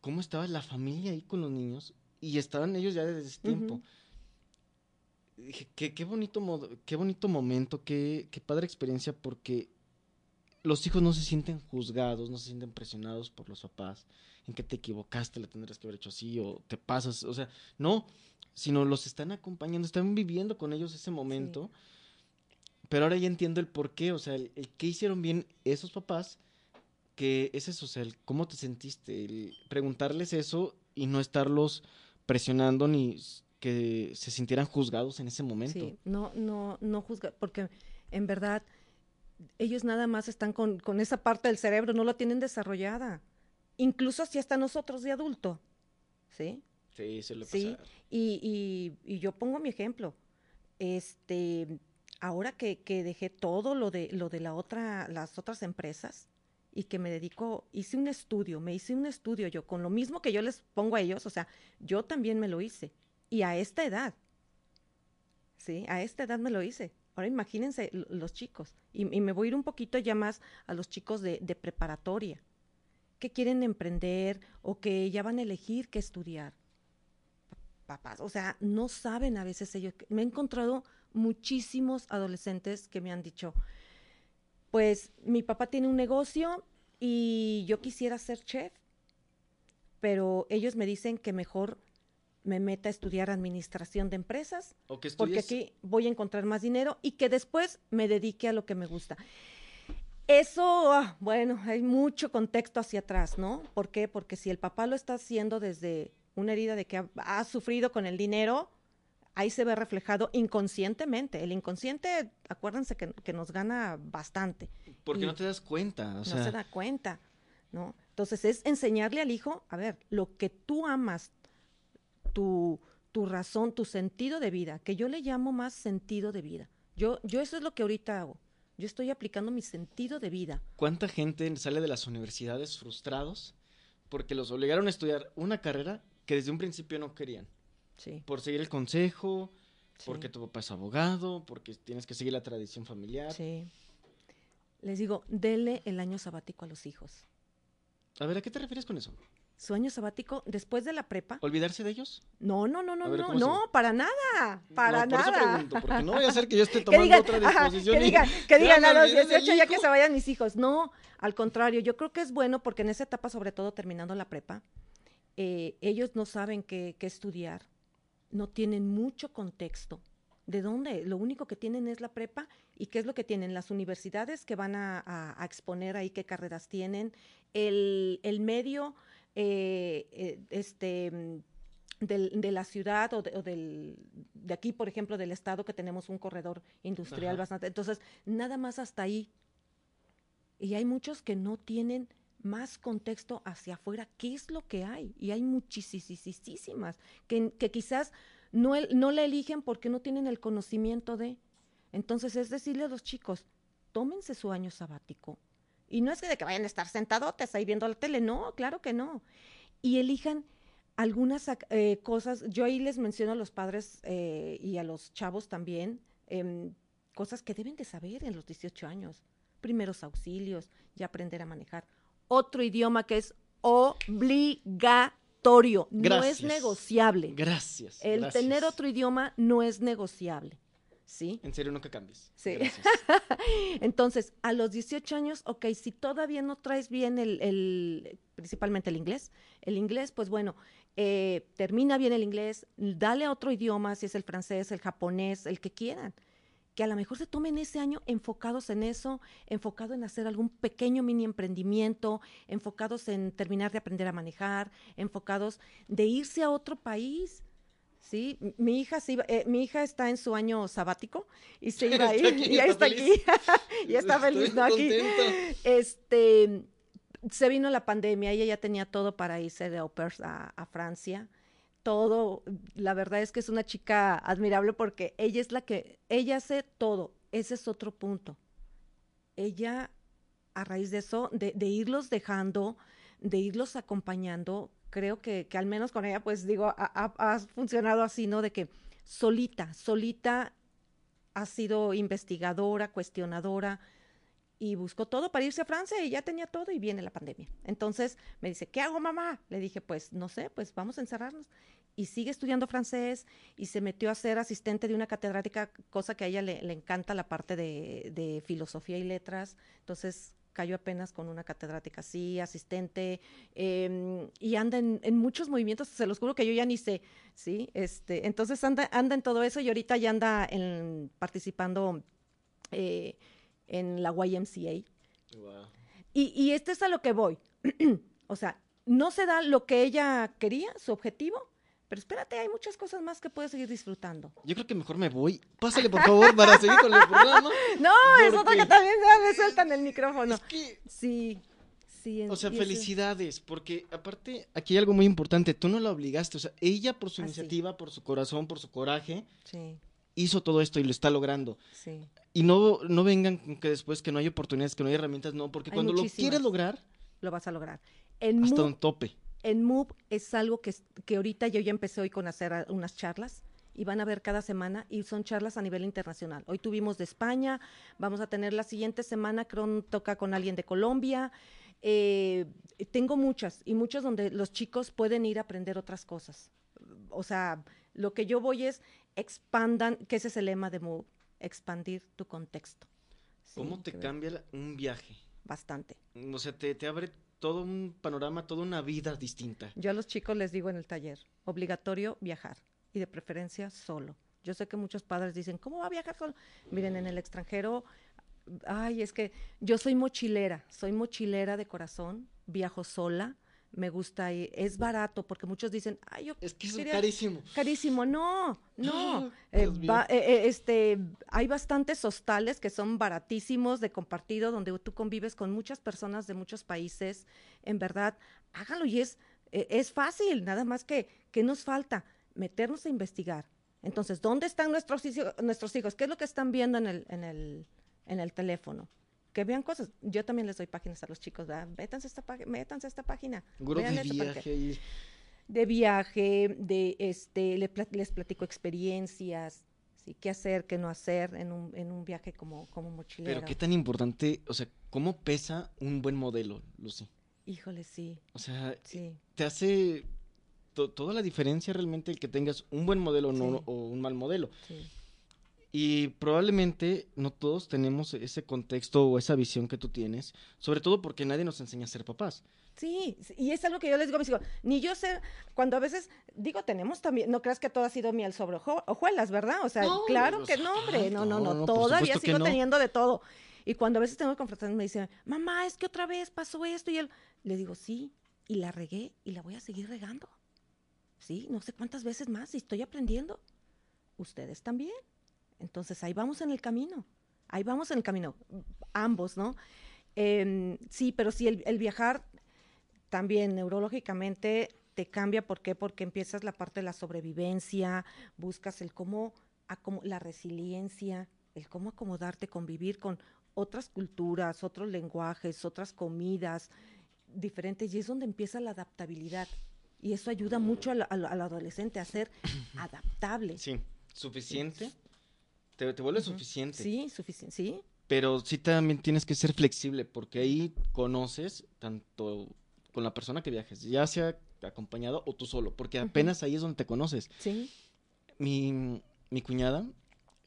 cómo estaba la familia ahí con los niños, y estaban ellos ya desde ese tiempo. Dije, qué, qué bonito modo- qué bonito momento, qué, qué padre experiencia, porque los hijos no se sienten juzgados, no se sienten presionados por los papás, en que te equivocaste, le tendrías que haber hecho así, o te pasas, o sea, no, sino los están acompañando, están viviendo con ellos ese momento. Pero ahora ya entiendo el por qué, o sea, el, el qué hicieron bien esos papás, que es eso, o sea, el cómo te sentiste, el preguntarles eso y no estarlos presionando ni que se sintieran juzgados en ese momento. Sí, no, no, no juzga, porque en verdad ellos nada más están con, con esa parte del cerebro, no la tienen desarrollada. Incluso si hasta nosotros de adulto, ¿sí? Sí, se lo Sí, y, y, y yo pongo mi ejemplo. Este, ahora que, que dejé todo lo de lo de la otra, las otras empresas y que me dedico, hice un estudio, me hice un estudio yo con lo mismo que yo les pongo a ellos, o sea, yo también me lo hice y a esta edad. ¿sí? A esta edad me lo hice. Ahora imagínense los chicos. Y, y me voy a ir un poquito ya más a los chicos de, de preparatoria, que quieren emprender o que ya van a elegir qué estudiar. Papás, o sea, no saben a veces ellos. Me he encontrado muchísimos adolescentes que me han dicho, pues mi papá tiene un negocio y yo quisiera ser chef, pero ellos me dicen que mejor me meta a estudiar administración de empresas O que porque aquí voy a encontrar más dinero y que después me dedique a lo que me gusta. Eso, ah, bueno, hay mucho contexto hacia atrás, ¿no? ¿Por qué? Porque si el papá lo está haciendo desde una herida de que ha, ha sufrido con el dinero, ahí se ve reflejado inconscientemente. El inconsciente, acuérdense que, que nos gana bastante Porque no te das cuenta. O no sea, se da cuenta, ¿no? Entonces es enseñarle al hijo, a ver, lo que tú amas, tu, tu razón, tu sentido de vida, que yo le llamo más sentido de vida. Yo, yo eso es lo que ahorita hago. Yo estoy aplicando mi sentido de vida. ¿cuánta gente sale de las universidades frustrados porque los obligaron a estudiar una carrera que desde un principio no querían? Sí. Por seguir el consejo, sí, porque tu papá es abogado, porque tienes que seguir la tradición familiar. sí. Les digo, dele el año sabático a los hijos. A ver, ¿a qué te refieres con eso? Su año sabático después de la prepa. ¿Olvidarse de ellos? No, no, no, no, ver, no, ¿cómo se no, para nada, para no, por nada. eso pregunto, porque no voy a hacer que yo esté tomando digan, otra ajá, disposición. que y- digan, que digan a los olvidé del 18 ya que se vayan mis hijos. No, al contrario, yo creo que es bueno porque en esa etapa, sobre todo terminando la prepa, eh, ellos no saben qué, qué estudiar, no tienen mucho contexto. ¿De dónde? Lo único que tienen es la prepa y qué es lo que tienen las universidades que van a, a- a exponer ahí qué carreras tienen, el, el medio, eh, eh, este mm, de la ciudad o, de, o del, de aquí, por ejemplo, del estado que tenemos un corredor industrial Ajá. bastante. Entonces, nada más hasta ahí. Y hay muchos que no tienen más contexto hacia afuera, qué es lo que hay. Y hay muchísimas que, que quizás no, el- no la eligen porque no tienen el conocimiento de. Entonces, es decirle a los chicos, tómense su año sabático. Y no es que de que vayan a estar sentadotes ahí viendo la tele, no, claro que no. Y elijan algunas eh, cosas, yo ahí les menciono a los padres eh, y a los chavos también, em, cosas que deben de saber en los 18 años. Primeros auxilios, ya aprender a manejar. Otro idioma que es obligatorio, no es negociable. Gracias. El gracias. tener otro idioma no es negociable, ¿sí? En serio, nunca cambies. Sí. Gracias. Entonces, a los 18 años, ok, si todavía no traes bien el, el- principalmente el inglés, el inglés, pues bueno, eh, termina bien el inglés, dale a otro idioma, si es el francés, el japonés, el que quieran, que a lo mejor se tomen ese año enfocados en eso, enfocado en hacer algún pequeño mini emprendimiento, enfocados en terminar de aprender a manejar, enfocados de irse a otro país. Sí, mi hija se iba- eh, mi hija está en su año sabático y se iba a ir y ahí está aquí, ya está Estoy feliz, ¿no? Aquí, este, se vino la pandemia, ella ya tenía todo para irse de au a, a Francia, todo, la verdad es que es una chica admirable porque ella es la que, ella hace todo, ese es otro punto. Ella, a raíz de eso, de, de irlos dejando, de irlos acompañando, creo que, que al menos con ella, pues digo, ha, ha- funcionado así, ¿no? De que solita, solita ha sido investigadora, cuestionadora, y buscó todo para irse a Francia y ya tenía todo y viene la pandemia. Entonces me dice, ¿qué hago mamá? Le dije, pues no sé, pues vamos a encerrarnos. Y sigue estudiando francés y se metió a ser asistente de una catedrática, cosa que a ella le, le encanta la parte de, de filosofía y letras. Entonces cayó apenas con una catedrática así, asistente, em, y anda en, en muchos movimientos, se los juro que yo ya ni sé, ¿sí? Este, entonces anda, anda en todo eso y ahorita ya anda en, participando eh, en la YMCA. Wow. Y, y esto es a lo que voy. o sea, no se da lo que ella quería, su objetivo, pero espérate, hay muchas cosas más que puedes seguir disfrutando. Yo creo que mejor me voy. Pásale, por favor, para seguir con el programa. No, es otra que también me, sueltan el micrófono. Es que, Sí, sí. o sea, felicidades, porque aparte, aquí hay algo muy importante. Tú no la obligaste, o sea, ella por su Ah, iniciativa, por su corazón, por su coraje, Sí, hizo todo esto y lo está logrando. sí. Y no, no vengan con que después que no hay oportunidades, que no hay herramientas, no, porque Hay cuando lo quieres lograr, Lo vas a lograr. En hasta un tope. En Move es algo que, que ahorita yo ya empecé hoy con hacer unas charlas y van a ver cada semana y son charlas a nivel internacional. Hoy tuvimos de España, vamos a tener la siguiente semana, creo, toca con alguien de Colombia. Eh, tengo muchas y muchas donde los chicos pueden ir a aprender otras cosas. O sea, lo que yo voy es expandan, que ese es el lema de Move, expandir tu contexto. Sí, ¿Cómo te cambia un viaje? Bastante. O sea, te, te abre todo un panorama, toda una vida distinta. Yo a los chicos les digo en el taller, obligatorio viajar y de preferencia solo. Yo sé que muchos padres dicen, ¿cómo va a viajar solo? Miren, en el extranjero, ay, es que yo soy mochilera, soy mochilera de corazón, viajo sola, me gusta ir, es barato, porque muchos dicen, ay, yo Es que es carísimo. Carísimo, no, no. Eh, eh, eh, este, hay bastantes hostales que son baratísimos de compartido, donde tú convives con muchas personas de muchos países. En verdad, hágalo y es, es fácil, nada más que, que nos falta meternos a investigar. Entonces, ¿dónde están nuestros, nuestros hijos? ¿Qué es lo que están viendo en el, en el, en el teléfono? Que vean cosas. Yo también les doy páginas a los chicos, ¿verdad? Métanse esta, métanse a esta página. de viaje. De viaje, de este, les platico experiencias, ¿sí? qué hacer, qué no hacer en un, en un viaje como, como mochilero. Pero qué tan importante, o sea, ¿cómo pesa un buen modelo, Lucy? Híjole, sí. O sea, sí. te hace toda la diferencia realmente el que tengas un buen modelo o un mal modelo. Sí. Y probablemente no todos tenemos ese contexto o esa visión que tú tienes, sobre todo porque nadie nos enseña a ser papás. Sí, y es algo que yo les digo a mis hijos, ni yo sé, cuando a veces, digo, tenemos también, no creas que todo ha sido miel sobre hojuelas, ¿verdad? O sea, claro que no, hombre, no, no, no, todavía sigo teniendo de todo. Y cuando a veces tengo confrontaciones me dicen, mamá, es que otra vez pasó esto y él, le digo, sí, y la regué y la voy a seguir regando. Sí, no sé cuántas veces más y estoy aprendiendo. Ustedes también. Entonces ahí vamos en el camino, ahí vamos en el camino, ambos, ¿no? Em, sí, pero sí, el, viajar también neurológicamente te cambia, ¿por qué? Porque empiezas la parte de la sobrevivencia, buscas el cómo, la resiliencia, el cómo acomodarte, convivir con otras culturas, otros lenguajes, otras comidas diferentes, y es donde empieza la adaptabilidad. Y eso ayuda mucho al, adolescente a ser adaptable. Sí, suficiente te, vuelve suficiente. Sí, suficiente, sí. Pero sí también tienes que ser flexible porque ahí conoces tanto con la persona que viajes, ya sea acompañado o tú solo, porque apenas ahí es donde te conoces. Sí. Mi, mi cuñada,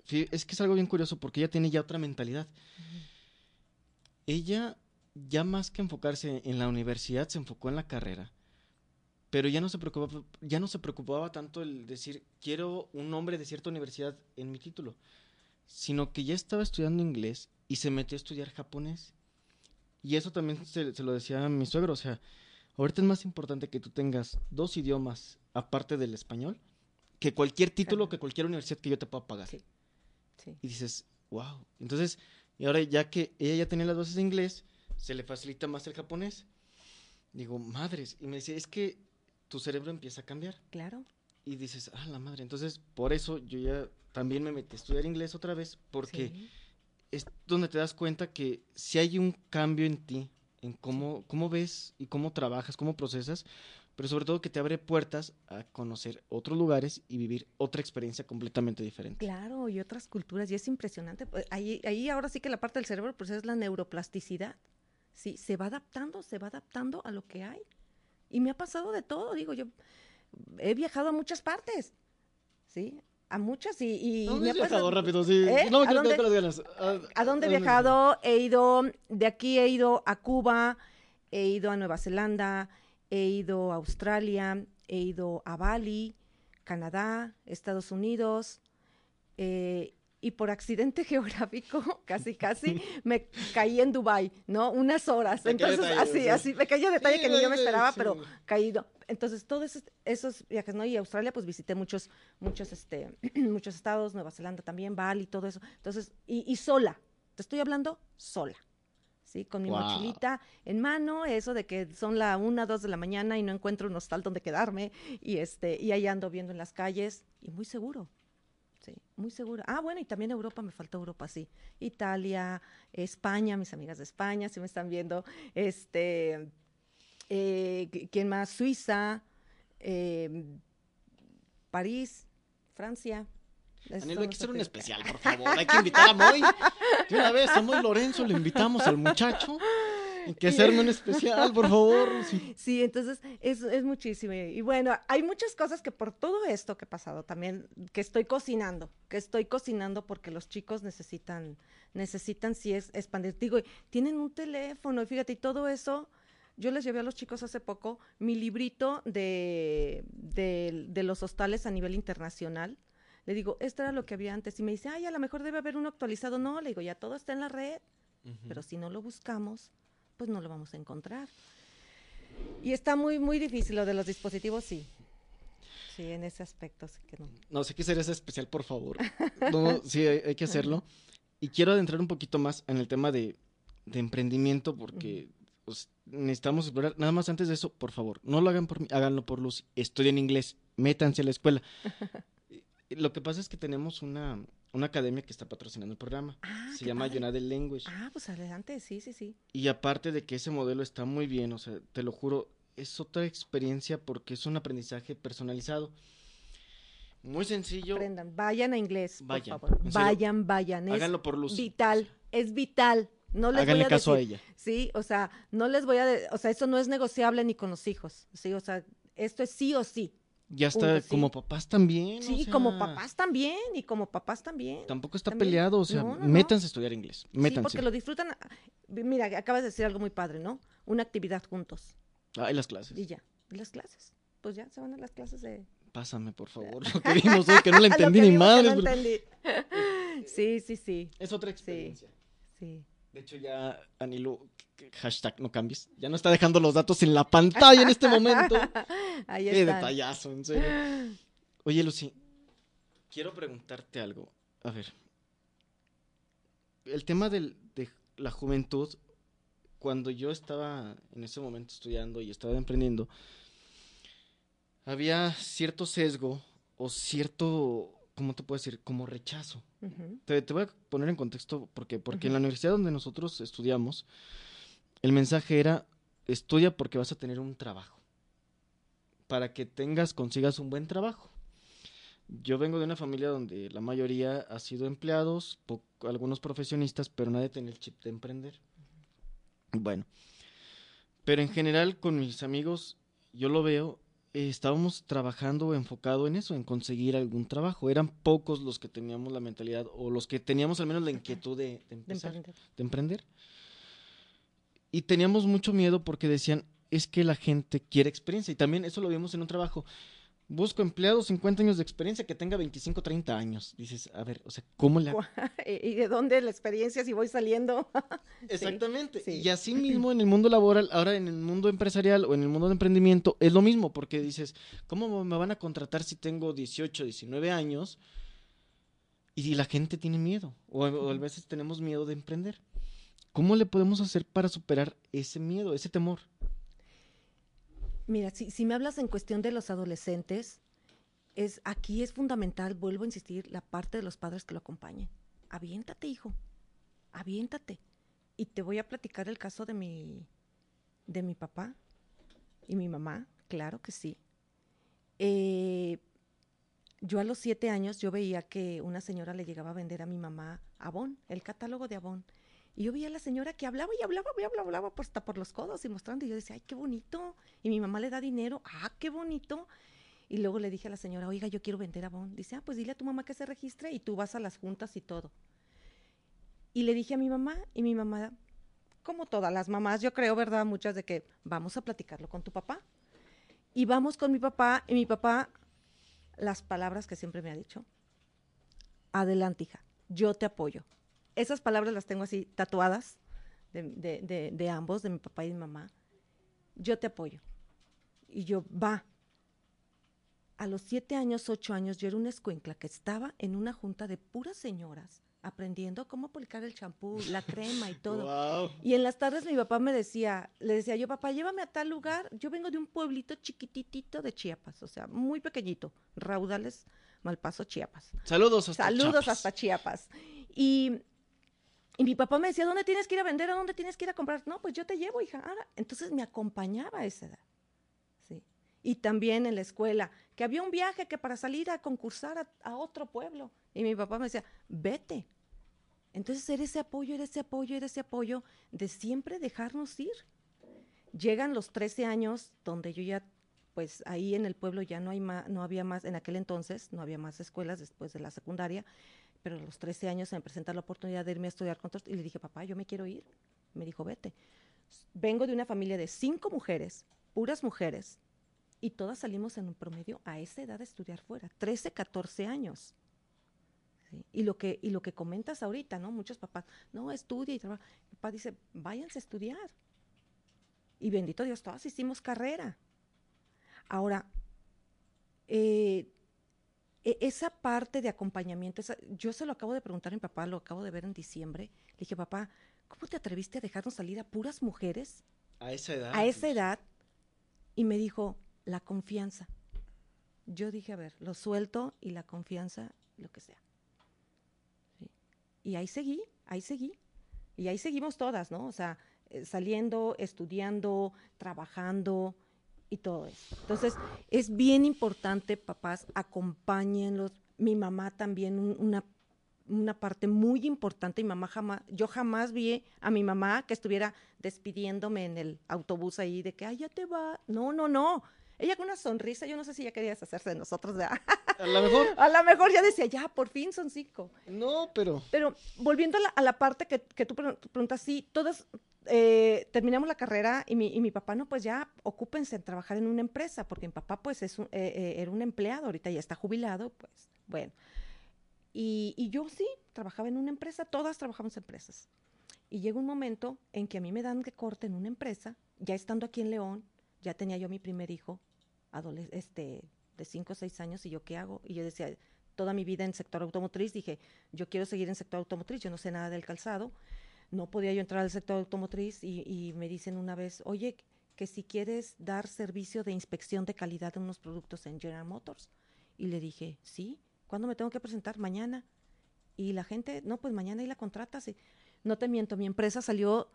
es que es algo bien curioso porque ella tiene ya otra mentalidad. Ella, ya más que enfocarse en la universidad, se enfocó en la carrera pero ya no se preocupaba, ya no se preocupaba tanto el decir quiero un nombre de cierta universidad en mi título, sino que ya estaba estudiando inglés y se metió a estudiar japonés. Y eso también se, lo decía a mi suegro, o sea, ahorita es más importante que tú tengas dos idiomas aparte del español que cualquier título, que cualquier universidad que yo te pueda pagar. Sí. Y dices, wow. Entonces, y ahora ya que ella ya tenía las bases de inglés, se le facilita más el japonés. Digo, madres. Y me dice, es que tu cerebro empieza a cambiar. Claro. Y dices, ah, la madre. Entonces, por eso yo ya también me metí a estudiar inglés otra vez, porque es donde te das cuenta que si hay un cambio en ti, en cómo, cómo ves y cómo trabajas, cómo procesas, pero sobre todo que te abre puertas a conocer otros lugares y vivir otra experiencia completamente diferente. Claro, y otras culturas, y es impresionante. Pues, ahí, ahí ahora sí que la parte del cerebro pues es la neuroplasticidad. Sí, se va adaptando, se va adaptando a lo que hay. Y me ha pasado de todo, digo, yo he viajado a muchas partes, ¿sí? A muchas y... me ha viajado rápido, sí. ¿Eh? No ¿A, dónde, ¿A, dónde he viajado? He ido, de aquí he ido a Cuba, he ido a Nueva Zelanda, he ido a Australia, he ido a Bali, Canadá, Estados Unidos, eh, y por accidente geográfico, casi casi, me caí en Dubai, ¿no? Unas horas. Entonces, así, así, me cayó detalle que ni yo me esperaba, pero caído. Entonces, todos esos, viajes, ¿no? Y Australia, pues visité muchos, muchos, este, muchos estados, Nueva Zelanda también, Bali, todo eso. Entonces, y, sola, te estoy hablando sola. ¿sí? Con mi mochilita en mano, eso de que son la una, dos de la mañana y no encuentro un hostal donde quedarme, y este, y ahí ando viendo en las calles, y muy seguro, Sí, muy segura. Ah, bueno, y también Europa, me falta Europa, sí. Italia, España, mis amigas de España, si me están viendo. Este, eh, ¿quién más? Suiza, em, París, Francia. Son hay que hacer un especial, por favor. Hay que invitar a Moy. De una vez, a Moy Lorenzo, le invitamos al muchacho. Que hacerme un especial, por favor. Sí. Sí, entonces es, es muchísimo. Y bueno, hay muchas cosas que por todo esto que ha pasado también, que estoy cocinando, que estoy cocinando porque los chicos necesitan, necesitan si es expandir. Digo, tienen un teléfono y fíjate, y todo eso, yo les llevé a los chicos hace poco mi librito de, de, de los hostales a nivel internacional. Le digo, esto era lo que había antes. Y me dice, ay, a lo mejor debe haber uno actualizado. No, le digo, ya todo está en la red, pero si no lo buscamos, pues no lo vamos a encontrar. Y está muy, muy difícil lo de los dispositivos, sí. Sí, en ese aspecto sí que no. No sé qué hacer ese especial, por favor. No, sí, hay, hay que hacerlo. Y quiero adentrar un poquito más en el tema de, de emprendimiento porque pues, necesitamos explorar. Nada más antes de eso, por favor, no lo hagan por mí, háganlo por Luz. Estudien inglés, métanse a la escuela. Lo que pasa es que tenemos una, una academia que está patrocinando el programa. Ah, Se llama. United Language. Ah, pues adelante, sí, sí, sí. Y aparte de que ese modelo está muy bien, o sea, te lo juro, es otra experiencia porque es un aprendizaje personalizado. Muy sencillo. Aprendan, vayan a inglés, Vayan, por favor. Vayan, vayan. Es Háganlo por luz. vital, es vital. No les Háganle voy a caso a decir- ella. Sí, o sea, no les voy a, de- o sea, eso no es negociable ni con los hijos, sí, o sea, esto es sí o sí. Ya está, Punto, sí. como papás también. o Sí, como papás también, y como papás también. Tampoco está también. peleado, o sea, No, no, no. métanse a estudiar inglés. Sí, Métanse. porque lo disfrutan. ah, Mira, acabas de decir algo muy padre, ¿no? Una actividad juntos. Ay, las clases. Y ya. ¿Y las clases? Pues ya se van a las clases de. Pásame, por favor, lo que vimos hoy, que no Lo entendí ni no pero- entendí. sí, sí, sí. Es otra experiencia. Sí. De hecho, ya, Anilo, hashtag no cambies. Ya no está dejando los datos en la pantalla en este momento. Ahí Qué detallazo, en serio. Oye, Lucy, quiero preguntarte algo. A ver. El tema del- de la juventud, cuando yo estaba en ese momento estudiando y estaba emprendiendo, había cierto sesgo o cierto, ¿cómo te puedo decir? Como rechazo. Te, te voy a poner en contexto porque porque en la universidad donde nosotros estudiamos el mensaje era estudia porque vas a tener un trabajo. Para que tengas consigas un buen trabajo. Yo vengo de una familia donde la mayoría ha sido empleados algunos profesionistas pero nadie tiene el chip de emprender. Bueno pero en general con mis amigos yo lo veo estábamos trabajando enfocado en eso, en conseguir algún trabajo. Eran pocos los que teníamos la mentalidad o los que teníamos al menos la inquietud de, de De empezar, emprender. de emprender. Y teníamos mucho miedo porque decían, es que la gente quiere experiencia. Y también eso lo vimos en un trabajo. Busco empleado 50 años de experiencia que tenga 25, 30 años. Dices, a ver, o sea, ¿cómo hago? ¿Y de dónde la experiencia si voy saliendo? Exactamente. sí. Y así mismo en el mundo laboral, ahora en el mundo empresarial o en el mundo de emprendimiento, es lo mismo, porque dices, ¿cómo me van a contratar si tengo 18, 19 años? Y la gente tiene miedo, o, o a veces tenemos miedo de emprender. ¿Cómo le podemos hacer para superar ese miedo, ese temor? Mira, si, me hablas en cuestión de los adolescentes, es aquí es fundamental, vuelvo a insistir, la parte de los padres que lo acompañen. Aviéntate, hijo. Aviéntate. Y te voy a platicar el caso de mi de mi papá y mi mamá, claro que sí. Eh, yo a los siete años yo veía que una señora le llegaba a vender a mi mamá Avon, el catálogo de Avon. Y yo veía a la señora que hablaba y hablaba, y hablaba, hablaba pues, hasta por los codos y mostrando. Y yo decía, ay, qué bonito. Y mi mamá le da dinero, ah, qué bonito. Y luego le dije a la señora, oiga, yo quiero vender Avon. Dice, ah, pues dile a tu mamá que se registre y tú vas a las juntas y todo. Y le dije a mi mamá, y mi mamá, como todas las mamás, yo creo, ¿verdad? Muchas de que vamos a platicarlo con tu papá. Y vamos con mi papá, y mi papá, las palabras que siempre me ha dicho, adelante, hija, yo te apoyo. Esas palabras las tengo así tatuadas de, de- de- de ambos, de mi papá y mi mamá. Yo te apoyo. Y yo, va. A los siete años, ocho años, yo era una escuincla que estaba en una junta de puras señoras aprendiendo cómo aplicar el champú, la crema y todo. Wow. Y en las tardes mi papá me decía, le decía yo, papá, llévame a tal lugar. Yo vengo de un pueblito chiquititito de Chiapas, o sea, muy pequeñito, Raudales, Malpaso, Chiapas. Saludos hasta Saludos Chiapas. hasta Chiapas. Y, y mi papá me decía, ¿dónde tienes que ir a vender? ¿A dónde tienes que ir a comprar? No, pues yo te llevo, hija. Ahora, entonces me acompañaba a esa edad. Sí. Y también en la escuela, que había un viaje que para salir a concursar a, otro pueblo. Y mi papá me decía, vete. Entonces era ese apoyo, era ese apoyo, era ese apoyo de siempre dejarnos ir. Llegan los 13 años donde yo ya, pues ahí en el pueblo ya no hay no había más, en aquel entonces no había más escuelas después de la secundaria, pero a los 13 años se me presenta la oportunidad de irme a estudiar con y le dije, papá, yo me quiero ir. Me dijo, vete. Vengo de una familia de cinco mujeres, puras mujeres, y todas salimos en un promedio a esa edad de estudiar fuera, 13, 14 años. Y, lo que, y lo que comentas ahorita, ¿no? Muchos papás, no, estudia y trabaja. Papá dice, váyanse a estudiar. Y bendito Dios, todas hicimos carrera. Ahora, eh, esa parte de acompañamiento, esa, yo se lo acabo de preguntar a mi papá, lo acabo de ver en diciembre. Le dije, papá, ¿cómo te atreviste a dejarnos salir a puras mujeres? A esa edad. A esa edad. Y me dijo, la confianza. Yo dije, a ver, lo suelto y la confianza, lo que sea. ¿Sí? Y ahí seguí, ahí seguí. Y ahí seguimos todas, ¿no? O sea, eh, saliendo, estudiando, trabajando y todo eso. Entonces, es bien importante, papás, acompáñenlos. Mi mamá también, un, una, una parte muy importante. Mi mamá jamás, yo jamás vi a mi mamá que estuviera despidiéndome en el autobús ahí de que, ay, ya te va. No, no, no. Ella con una sonrisa, yo no sé si ya quería deshacerse de nosotros. ¿verdad? A lo mejor. A lo mejor ya decía, ya, por fin son cinco. No, pero. Pero volviendo a la, a la parte que, que tú preguntas, sí, todas eh, terminamos la carrera y mi, y mi, papá, no, pues ya ocúpense en trabajar en una empresa, porque mi papá, pues, es un, eh, eh, era un empleado, ahorita ya está jubilado, pues, bueno. Y, y, yo sí, trabajaba en una empresa, todas trabajamos en empresas. Y llega un momento en que a mí me dan de corte en una empresa, ya estando aquí en León, ya tenía yo mi primer hijo, este, de 5 o 6 años, y yo, ¿qué hago? Y yo decía, toda mi vida en sector automotriz, dije, yo quiero seguir en sector automotriz, yo no sé nada del calzado, no podía yo entrar al sector automotriz y, y, me dicen una vez, oye, que si quieres dar servicio de inspección de calidad de unos productos en General Motors. Y le dije, sí, ¿cuándo me tengo que presentar? Mañana. Y la gente, no, pues mañana y la contratas. Y, no te miento, mi empresa salió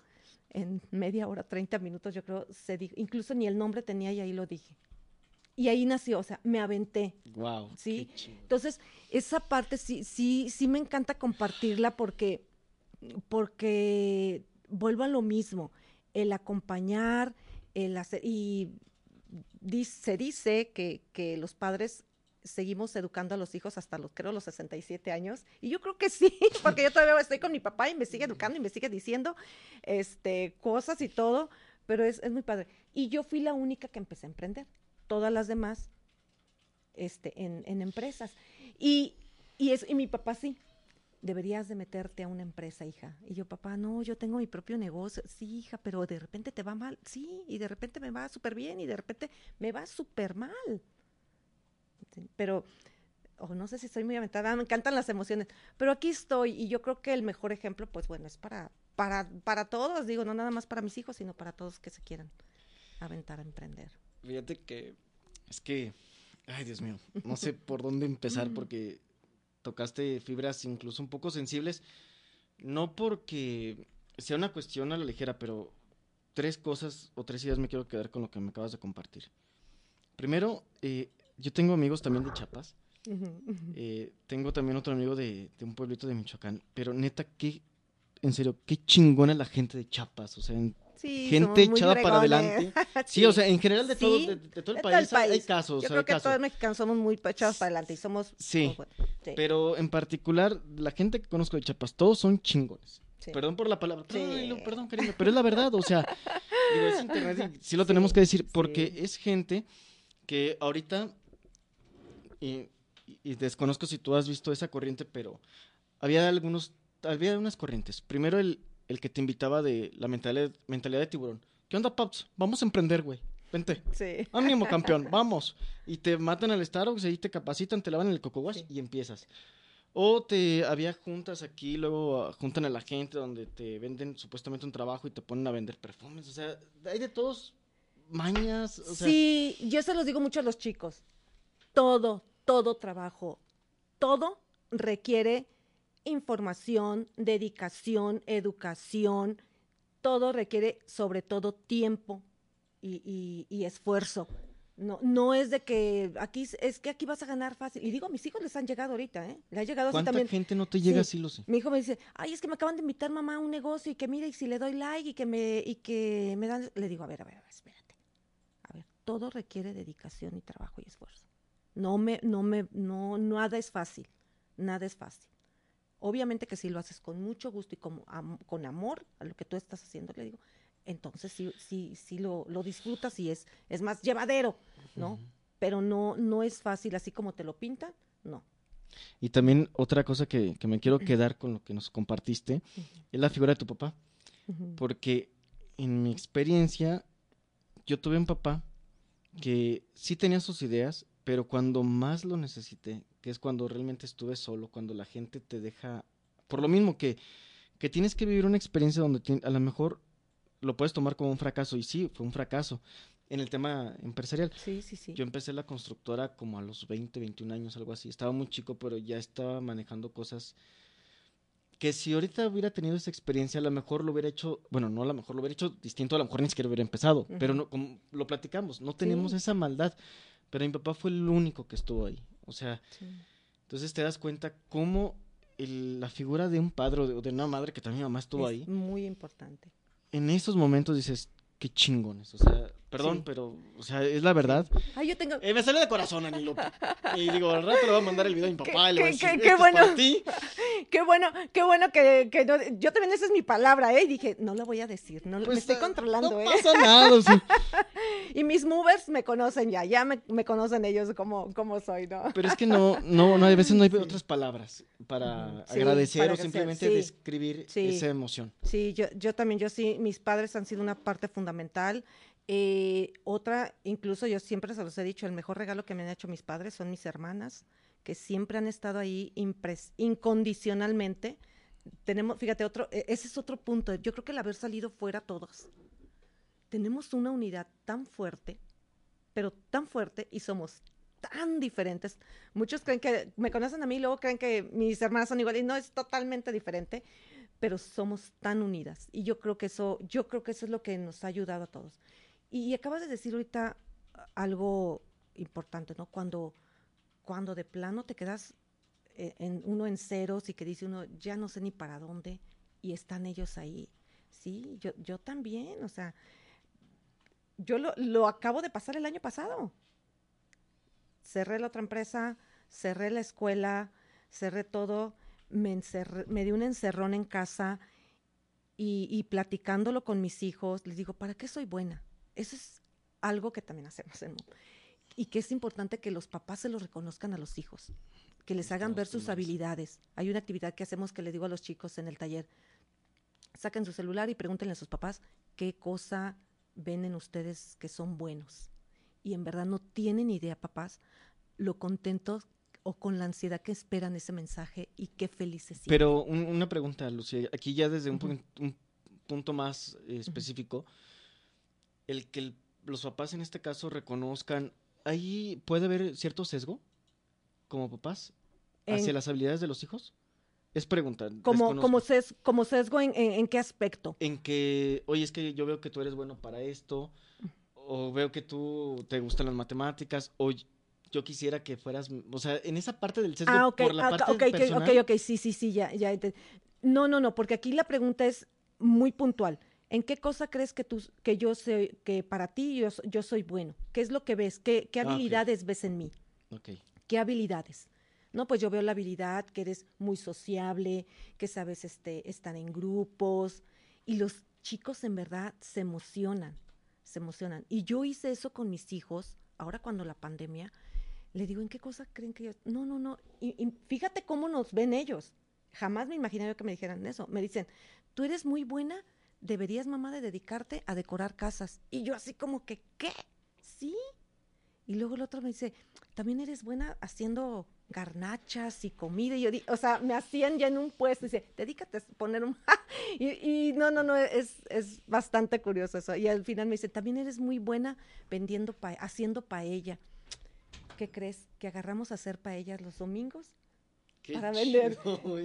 en media hora, 30 minutos, yo creo, se dijo, incluso ni el nombre tenía y ahí lo dije. Y ahí nació, o sea, me aventé. Wow. Sí. Entonces, esa parte sí, sí, sí me encanta compartirla porque porque vuelvo a lo mismo, el acompañar, el hacer, y se dice que, que, los padres seguimos educando a los hijos hasta los, creo, los 67 años, y yo creo que sí, porque yo todavía estoy con mi papá y me sigue educando y me sigue diciendo este, cosas y todo, pero es, es muy padre. Y yo fui la única que empecé a emprender, todas las demás este, en, en empresas. Y, y, es, y mi papá sí, deberías de meterte a una empresa, hija. Y yo, papá, no, yo tengo mi propio negocio. Sí, hija, pero de repente te va mal. Sí, y de repente me va súper bien y de repente me va súper mal. Sí, pero, oh, no sé si estoy muy aventada, me encantan las emociones. Pero aquí estoy y yo creo que el mejor ejemplo, pues bueno, es para, para, para todos, digo, no nada más para mis hijos, sino para todos que se quieran aventar a emprender. Fíjate que es que, ay Dios mío, no sé por dónde empezar porque tocaste fibras incluso un poco sensibles, no porque sea una cuestión a la ligera, pero tres cosas o tres ideas me quiero quedar con lo que me acabas de compartir. Primero, eh, yo tengo amigos también de Chiapas. Uh -huh, uh -huh. Eh, tengo también otro amigo de, de, un pueblito de Michoacán. Pero neta, qué, en serio, qué chingona la gente de Chiapas. O sea, en, sí, gente echada para adelante. sí. o sea, en general de, sí, todo, de, de todo el país, todo el país, hay casos. Yo creo que casos. todos los mexicanos somos muy echados para adelante y somos... Sí, sí, pero en particular, la gente que conozco de Chiapas, todos son chingones. Perdón por la palabra, Ay, perdón, cariño, pero es la verdad, o sea, digo, es internet y sí lo tenemos que decir, porque es gente que ahorita, y, y desconozco si tú has visto esa corriente, pero había algunos, había unas corrientes. Primero el, el que te invitaba de la mentalidad, mentalidad de tiburón. ¿Qué onda, Paps? Vamos a emprender, güey. Vente. Sí. Ánimo, campeón, vamos. Y te matan al Starbucks, ahí te capacitan, te lavan el coco sí. y empiezas. O te había juntas aquí, luego uh, juntan a la gente donde te venden supuestamente un trabajo y te ponen a vender perfumes. O sea, hay de todos mañas. O sea... Sí, yo se los digo mucho a los chicos. Todo, todo trabajo, todo requiere información, dedicación, educación, todo requiere sobre todo tiempo y, y, y esfuerzo. No, no es de que aquí es que aquí vas a ganar fácil. Y digo, mis hijos les han llegado ahorita, ¿eh? Le ha llegado así ¿Cuánta también. gente no te llega Sí. así, lo sé? Mi hijo me dice, ay, es que me acaban de invitar mamá a un negocio y que mire y si le doy like y que me y que me dan, le digo, a ver, a ver, a ver, espérate. A ver, todo requiere dedicación y trabajo y esfuerzo. No me, no me, no, nada es fácil, nada es fácil. Obviamente que si lo haces con mucho gusto y con, am- con amor a lo que tú estás haciendo, le digo, entonces sí, sí, sí lo, lo disfrutas y es, es más llevadero, ¿no? Pero no, no es fácil así como te lo pintan, no. Y también otra cosa que, que me quiero quedar con lo que nos compartiste es la figura de tu papá. Porque en mi experiencia, yo tuve un papá que sí tenía sus ideas, pero cuando más lo necesité, que es cuando realmente estuve solo, cuando la gente te deja, por lo mismo que, que tienes que vivir una experiencia donde a lo mejor lo puedes tomar como un fracaso, y sí, fue un fracaso en el tema empresarial. Sí, sí, sí. Yo empecé la constructora como a los 20, 21 años, algo así. Estaba muy chico, pero ya estaba manejando cosas que si ahorita hubiera tenido esa experiencia, a lo mejor lo hubiera hecho, bueno, no a lo mejor lo hubiera hecho distinto, a lo mejor ni siquiera hubiera empezado, pero no, como lo platicamos, no tenemos Sí. esa maldad, pero mi papá fue el único que estuvo ahí. O sea, Sí. entonces te das cuenta cómo el- la figura de un padre o de, o de una madre, que también mamá estuvo es ahí, muy importante. en esos momentos dices, qué chingones, o sea, perdón, Sí. pero, o sea, es la verdad. Ay, yo tengo, Eh, me sale de corazón, Ani Lupe. Y digo, al rato le voy a mandar el video a mi papá y le voy a qué- decir, qué- "Esto qué es bueno". qué bueno, qué bueno que, que no, yo también esa es mi palabra, ¿eh? Y dije, no la voy a decir, no, Pues, me estoy controlando, no ¿eh? pasa nada, o sea, Y mis movers me conocen ya, ya me, me conocen ellos como, como soy, ¿no? Pero es que no, no, no, hay veces no hay otras palabras para. Sí, agradecer para o simplemente sí. describir esa emoción. Sí, yo, yo también, yo sí, mis padres han sido una parte fundamental. Eh, otra, incluso yo siempre se los he dicho, el mejor regalo que me han hecho mis padres son mis hermanas, que siempre han estado ahí incondicionalmente. Tenemos, fíjate, otro, e- ese es otro punto. Yo creo que el haber salido fuera todos. Tenemos una unidad tan fuerte, pero tan fuerte y somos tan diferentes. Muchos creen que me conocen a mí y luego creen que mis hermanas son iguales no es totalmente diferente, pero somos tan unidas y yo creo que eso yo creo que eso es lo que nos ha ayudado a todos. Y, acabas de decir ahorita ah, algo importante, ¿no? Cuando cuando de plano te quedas eh, uno en ceros y que dice uno ya no sé ni para dónde y están ellos ahí. Sí, yo yo también, o sea, yo lo, lo acabo de pasar el año pasado. Cerré la otra empresa, cerré la escuela, cerré todo, me, encerré, me di un encerrón en casa y platicándolo con mis hijos, les digo, ¿para qué soy buena? Eso es algo que también hacemos en y que es importante que los papás se lo reconozcan a los hijos, que les hagan ver sus habilidades. Hay una actividad que hacemos que le digo a los chicos en el taller, saquen su celular y pregúntenle a sus papás qué cosa ven en ustedes que son buenos. Y en verdad no tienen idea, papás, lo contentos o con la ansiedad que esperan ese mensaje y qué felices sienten. Pero un- una pregunta, Lucía, aquí ya desde un punto más eh, específico, el que el- los papás en este caso reconozcan, ahí puede haber cierto sesgo como papás hacia En- las habilidades de los hijos. Es pregunta. como, como, ses- como sesgo en, en- en qué aspecto. en que, oye, es que yo veo que tú eres bueno para esto, o veo que tú te gustan las matemáticas, o yo quisiera que fueras, o sea, en esa parte del sesgo Ah, por la ah, parte ok, ok, personal. ok, ok, sí, sí, sí, ya, No, no, no, porque aquí la pregunta es muy puntual. ¿En qué cosa crees que tú, que yo soy, que para ti yo, yo soy bueno? ¿Qué es lo que ves? ¿Qué, qué Ah, habilidades ves en mí? ¿Qué habilidades? No, pues yo veo la habilidad que eres muy sociable, que sabes este, estar en grupos. Y los chicos en verdad se emocionan, se emocionan. Y yo hice eso con mis hijos, ahora cuando la pandemia, le digo, ¿en qué cosa creen que yo? No, no, no. Y, y fíjate cómo nos ven ellos. Jamás me imaginaría que me dijeran eso. Me dicen, tú eres muy buena, deberías, mamá, de dedicarte a decorar casas. Y yo así como que, ¿qué? ¿Sí? Y luego el otro me dice, también eres buena haciendo garnachas y comida. Y yo, di- o sea, me hacían ya en un puesto. Dice, dedícate a poner un... y, y no, no, no, es, es bastante curioso eso. Y al final me dice, también eres muy buena vendiendo, pa haciendo paella. ¿Qué crees? Que agarramos a hacer paellas los domingos Qué Para vender.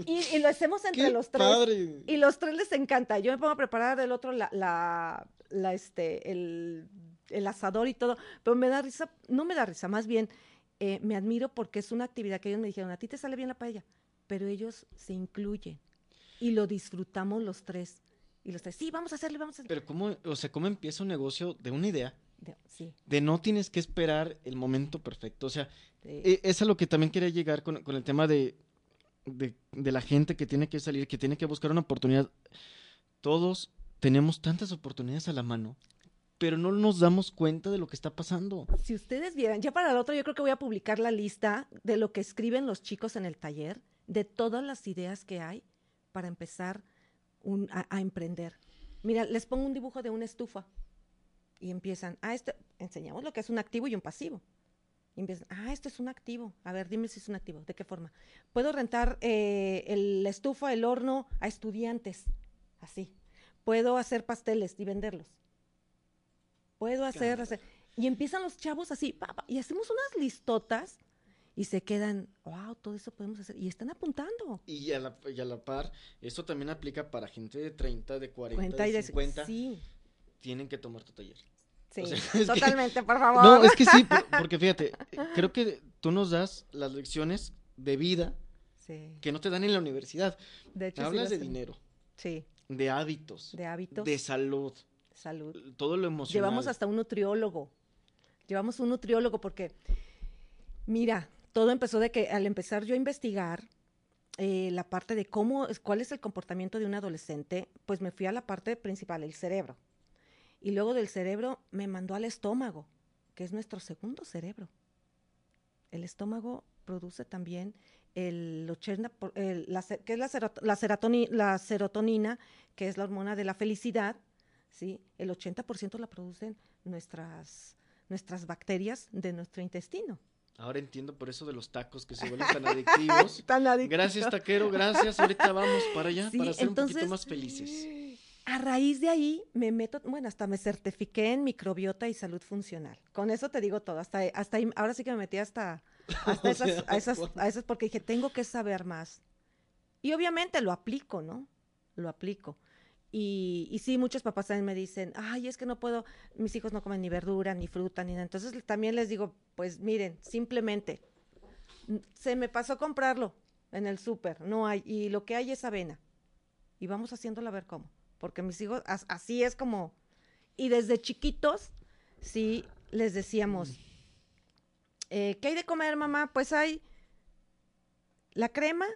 y, y lo hacemos entre Qué los tres. padre. Y los tres les encanta. Yo me pongo a preparar del otro la, la, la este, el el asador y todo, pero me da risa, no me da risa, más bien eh, me admiro porque es una actividad que ellos me dijeron, a ti te sale bien la paella, pero ellos se incluyen y lo disfrutamos los tres. Y los tres, sí, vamos a hacerle, vamos a hacerle. Pero cómo, o sea, cómo empieza un negocio de una idea, De- sí, de no tienes que esperar el momento perfecto. O sea, de- e- es a lo que también quería llegar con, con el tema de, de, la gente que tiene que salir, que tiene que buscar una oportunidad. Todos tenemos tantas oportunidades a la mano, pero no nos damos cuenta de lo que está pasando. Si ustedes vieran, ya para el otro yo creo que voy a publicar la lista de lo que escriben los chicos en el taller, de todas las ideas que hay para empezar a, emprender. Mira, les pongo un dibujo de una estufa y empiezan, ah, este, enseñamos lo que es un activo y un pasivo. Y empiezan, ah, esto es un activo. A ver, dime si es un activo. ¿De qué forma? Puedo rentar eh, el- la estufa, el horno a estudiantes, así. Puedo hacer pasteles y venderlos. Puedo hacer, Claro. hacer- Y empiezan los chavos así, y hacemos unas listotas y se quedan, wow, todo eso podemos hacer. Y están apuntando. Y a la, y a la par, esto también aplica para gente de 30, de 40, Cuenta y de de- 50. Sí, Tienen que tomar tu taller. Sí, sea, es que- totalmente, por favor. No, es que sí, por- porque fíjate, creo que tú nos das las lecciones de vida Sí, que no te dan en la universidad. de hecho, Hablas de dinero, Sí, de hábitos, de hábitos, de salud, salud. todo lo emocional. Llevamos hasta un nutriólogo. Llevamos un nutriólogo porque, mira, todo empezó de que al empezar yo a investigar eh, la parte de cómo, cuál es el comportamiento de un adolescente, pues me fui a la parte principal, el cerebro. Y luego del cerebro me mandó al estómago, que es nuestro segundo cerebro. El estómago produce también el 80, por- el- la, que es la, la la serotonina, que es la hormona de la felicidad, ¿sí? El 80% la producen nuestras, nuestras bacterias de nuestro intestino. Ahora entiendo por eso de los tacos que se vuelven tan adictivos. Tan Gracias, taquero, gracias. Ahorita vamos para allá Sí, para ser un poquito más felices. A raíz de ahí me meto, bueno, hasta me certifiqué en microbiota y salud funcional. Con eso te digo todo, hasta, hasta ahí, ahora sí que me metí hasta, hasta esas, sea, a esas, wow. a esas, porque dije, tengo que saber más. Y obviamente lo aplico, ¿no? Lo aplico. Y, y sí, muchos papás también me dicen, ay, es que no puedo, mis hijos no comen ni verdura, ni fruta, ni nada. Entonces también les digo, pues miren, simplemente, se me pasó comprarlo en el súper, no hay, y lo que hay es avena. Y vamos haciéndolo a ver cómo. Porque mis hijos, as- así es como, y desde chiquitos, sí, les decíamos, eh, ¿qué hay de comer, mamá? Pues hay la crema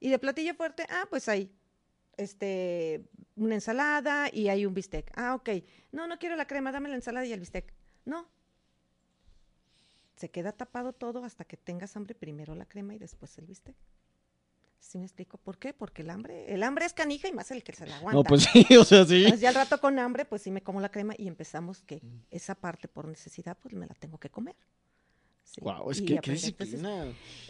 y de platillo fuerte, ah, pues hay este, una ensalada y hay un bistec. Ah, ok. No, no quiero la crema, dame la ensalada y el bistec. No. Se queda tapado todo hasta que tengas hambre, primero la crema y después el bistec. ¿Sí me explico por qué? Porque el hambre, el hambre es canija y más el que se la aguanta. No, pues sí, o sea, sí. Entonces, ya al rato con hambre, pues sí me como la crema y empezamos que esa parte por necesidad, pues me la tengo que comer. Sí. Wow, es Y que qué pues, es- disciplina.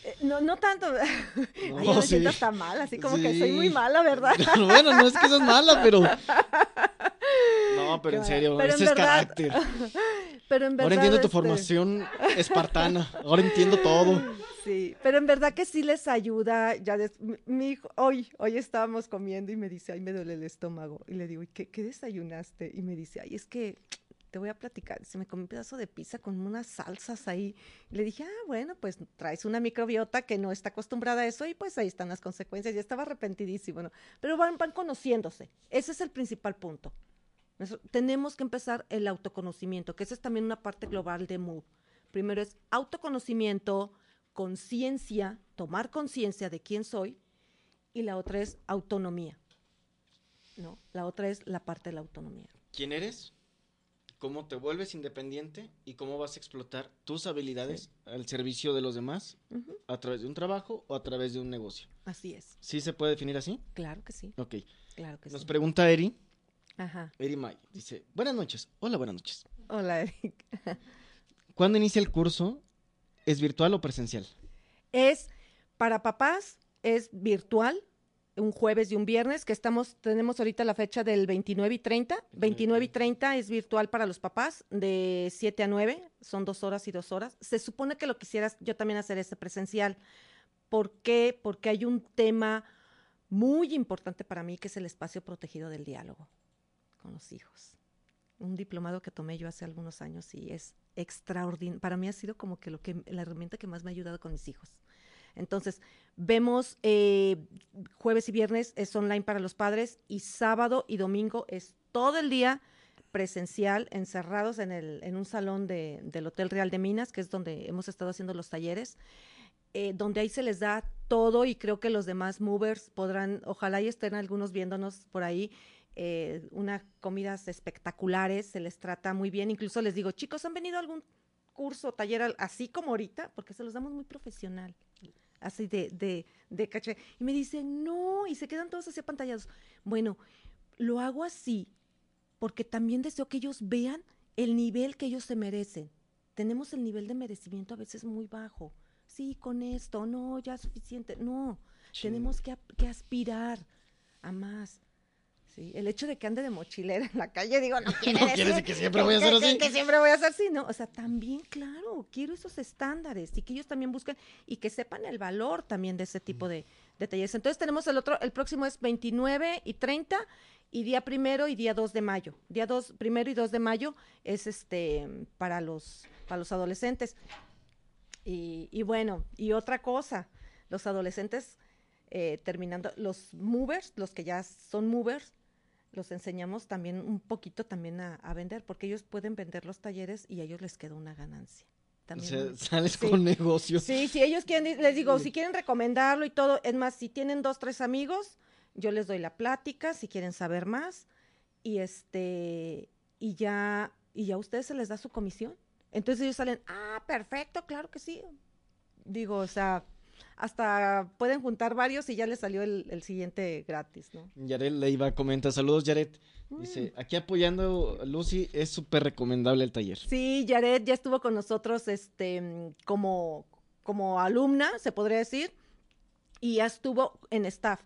eh, no, no tanto. Ay, No, yo me sí. siento hasta mal, así como que soy muy mala, ¿verdad? bueno, no es que seas mala, pero. No, pero en serio, pero en ese es verdad, carácter. Pero en verdad. Ahora entiendo tu este, formación espartana. Ahora entiendo todo. Sí, pero en verdad que sí les ayuda. Ya des- mi, hijo, hoy, hoy estábamos comiendo y me dice, ay, me duele el estómago. Y le digo, ¿y qué, qué desayunaste? Y me dice, ay, es que te voy a platicar. Se me comió un pedazo de pizza con unas salsas ahí. Le dije, ah, bueno, pues traes una microbiota que no está acostumbrada a eso y pues ahí están las consecuencias. Ya estaba arrepentidísimo, ¿no? Pero van, van conociéndose. Ese es el principal punto. Tenemos que empezar el autoconocimiento, que esa es también una parte global de MOVE. Primero es autoconocimiento, conciencia, tomar conciencia de quién soy, y la otra es autonomía. ¿no? La otra es la parte de la autonomía. ¿Quién eres? ¿Cómo te vuelves independiente? ¿Y cómo vas a explotar tus habilidades al servicio de los demás a través de un trabajo o a través de un negocio? Así es. ¿Sí se puede definir así? Claro que sí, Ok. claro que Nos sí. pregunta Eri, Ajá. Eri May. Dice, buenas noches. Hola, buenas noches. Hola, Eric. ¿Cuándo inicia el curso? ¿Es virtual o presencial? Es para papás, es virtual, un jueves y un viernes, que estamos, tenemos ahorita la fecha del 29 y 30. 29 y 30 es virtual para los papás, de 7 a 9, son dos horas y dos horas. Se supone que lo quisieras yo también hacer este presencial. ¿Por qué? Porque hay un tema muy importante para mí, que es el espacio protegido del diálogo con los hijos. un diplomado que tomé yo hace algunos años y es extraordinario. Para mí ha sido como que, lo que la herramienta que más me ha ayudado con mis hijos. Entonces, vemos eh, jueves y viernes es online para los padres y sábado y domingo es todo el día presencial, encerrados en, el, en un salón de, del Hotel Real de Minas, que es donde hemos estado haciendo los talleres, eh, donde ahí se les da todo y creo que los demás movers podrán, ojalá y estén algunos viéndonos por ahí, eh, unas comidas espectaculares, se les trata muy bien, incluso les digo, chicos, ¿han venido a algún curso, taller así como ahorita? Porque se los damos muy profesional así de, de, de caché. Y me dicen, no, y se quedan todos así apantallados. Bueno, lo hago así porque también deseo que ellos vean el nivel que ellos se merecen. Tenemos el nivel de merecimiento a veces muy bajo. Sí, con esto, no, ya es suficiente. No, tenemos que, que aspirar a más. El hecho de que ande de mochilera en la calle, digo, no quiere, decir, que siempre voy a hacer así. Que, siempre voy a hacer así, ¿no? O sea, también, claro, quiero esos estándares y que ellos también busquen y que sepan el valor también de ese tipo de, talleres. Entonces tenemos el otro, el próximo es 29 y 30 y día primero y día 2 de mayo. Día 2, primero y 2 de mayo es este para los, para los adolescentes. Y, y bueno, y otra cosa, los adolescentes eh, terminando, los movers, los que ya son movers, los enseñamos también un poquito también a, vender, porque ellos pueden vender los talleres y a ellos les queda una ganancia. También o sea, sales con negocios. Sí, si ellos quieren, les digo, si quieren recomendarlo y todo, es más, si tienen dos, tres amigos, yo les doy la plática, si quieren saber más, y este, y ya, y ya a ustedes se les da su comisión. Entonces ellos salen, ah, perfecto, claro que sí. Digo, o sea, hasta pueden juntar varios y ya les salió el, siguiente gratis, ¿no? Yaret Leiva comenta, saludos Yaret. Dice, mm. aquí apoyando a Lucy, es súper recomendable el taller. Sí, Yaret ya estuvo con nosotros este, como, como alumna, se podría decir, y ya estuvo en staff.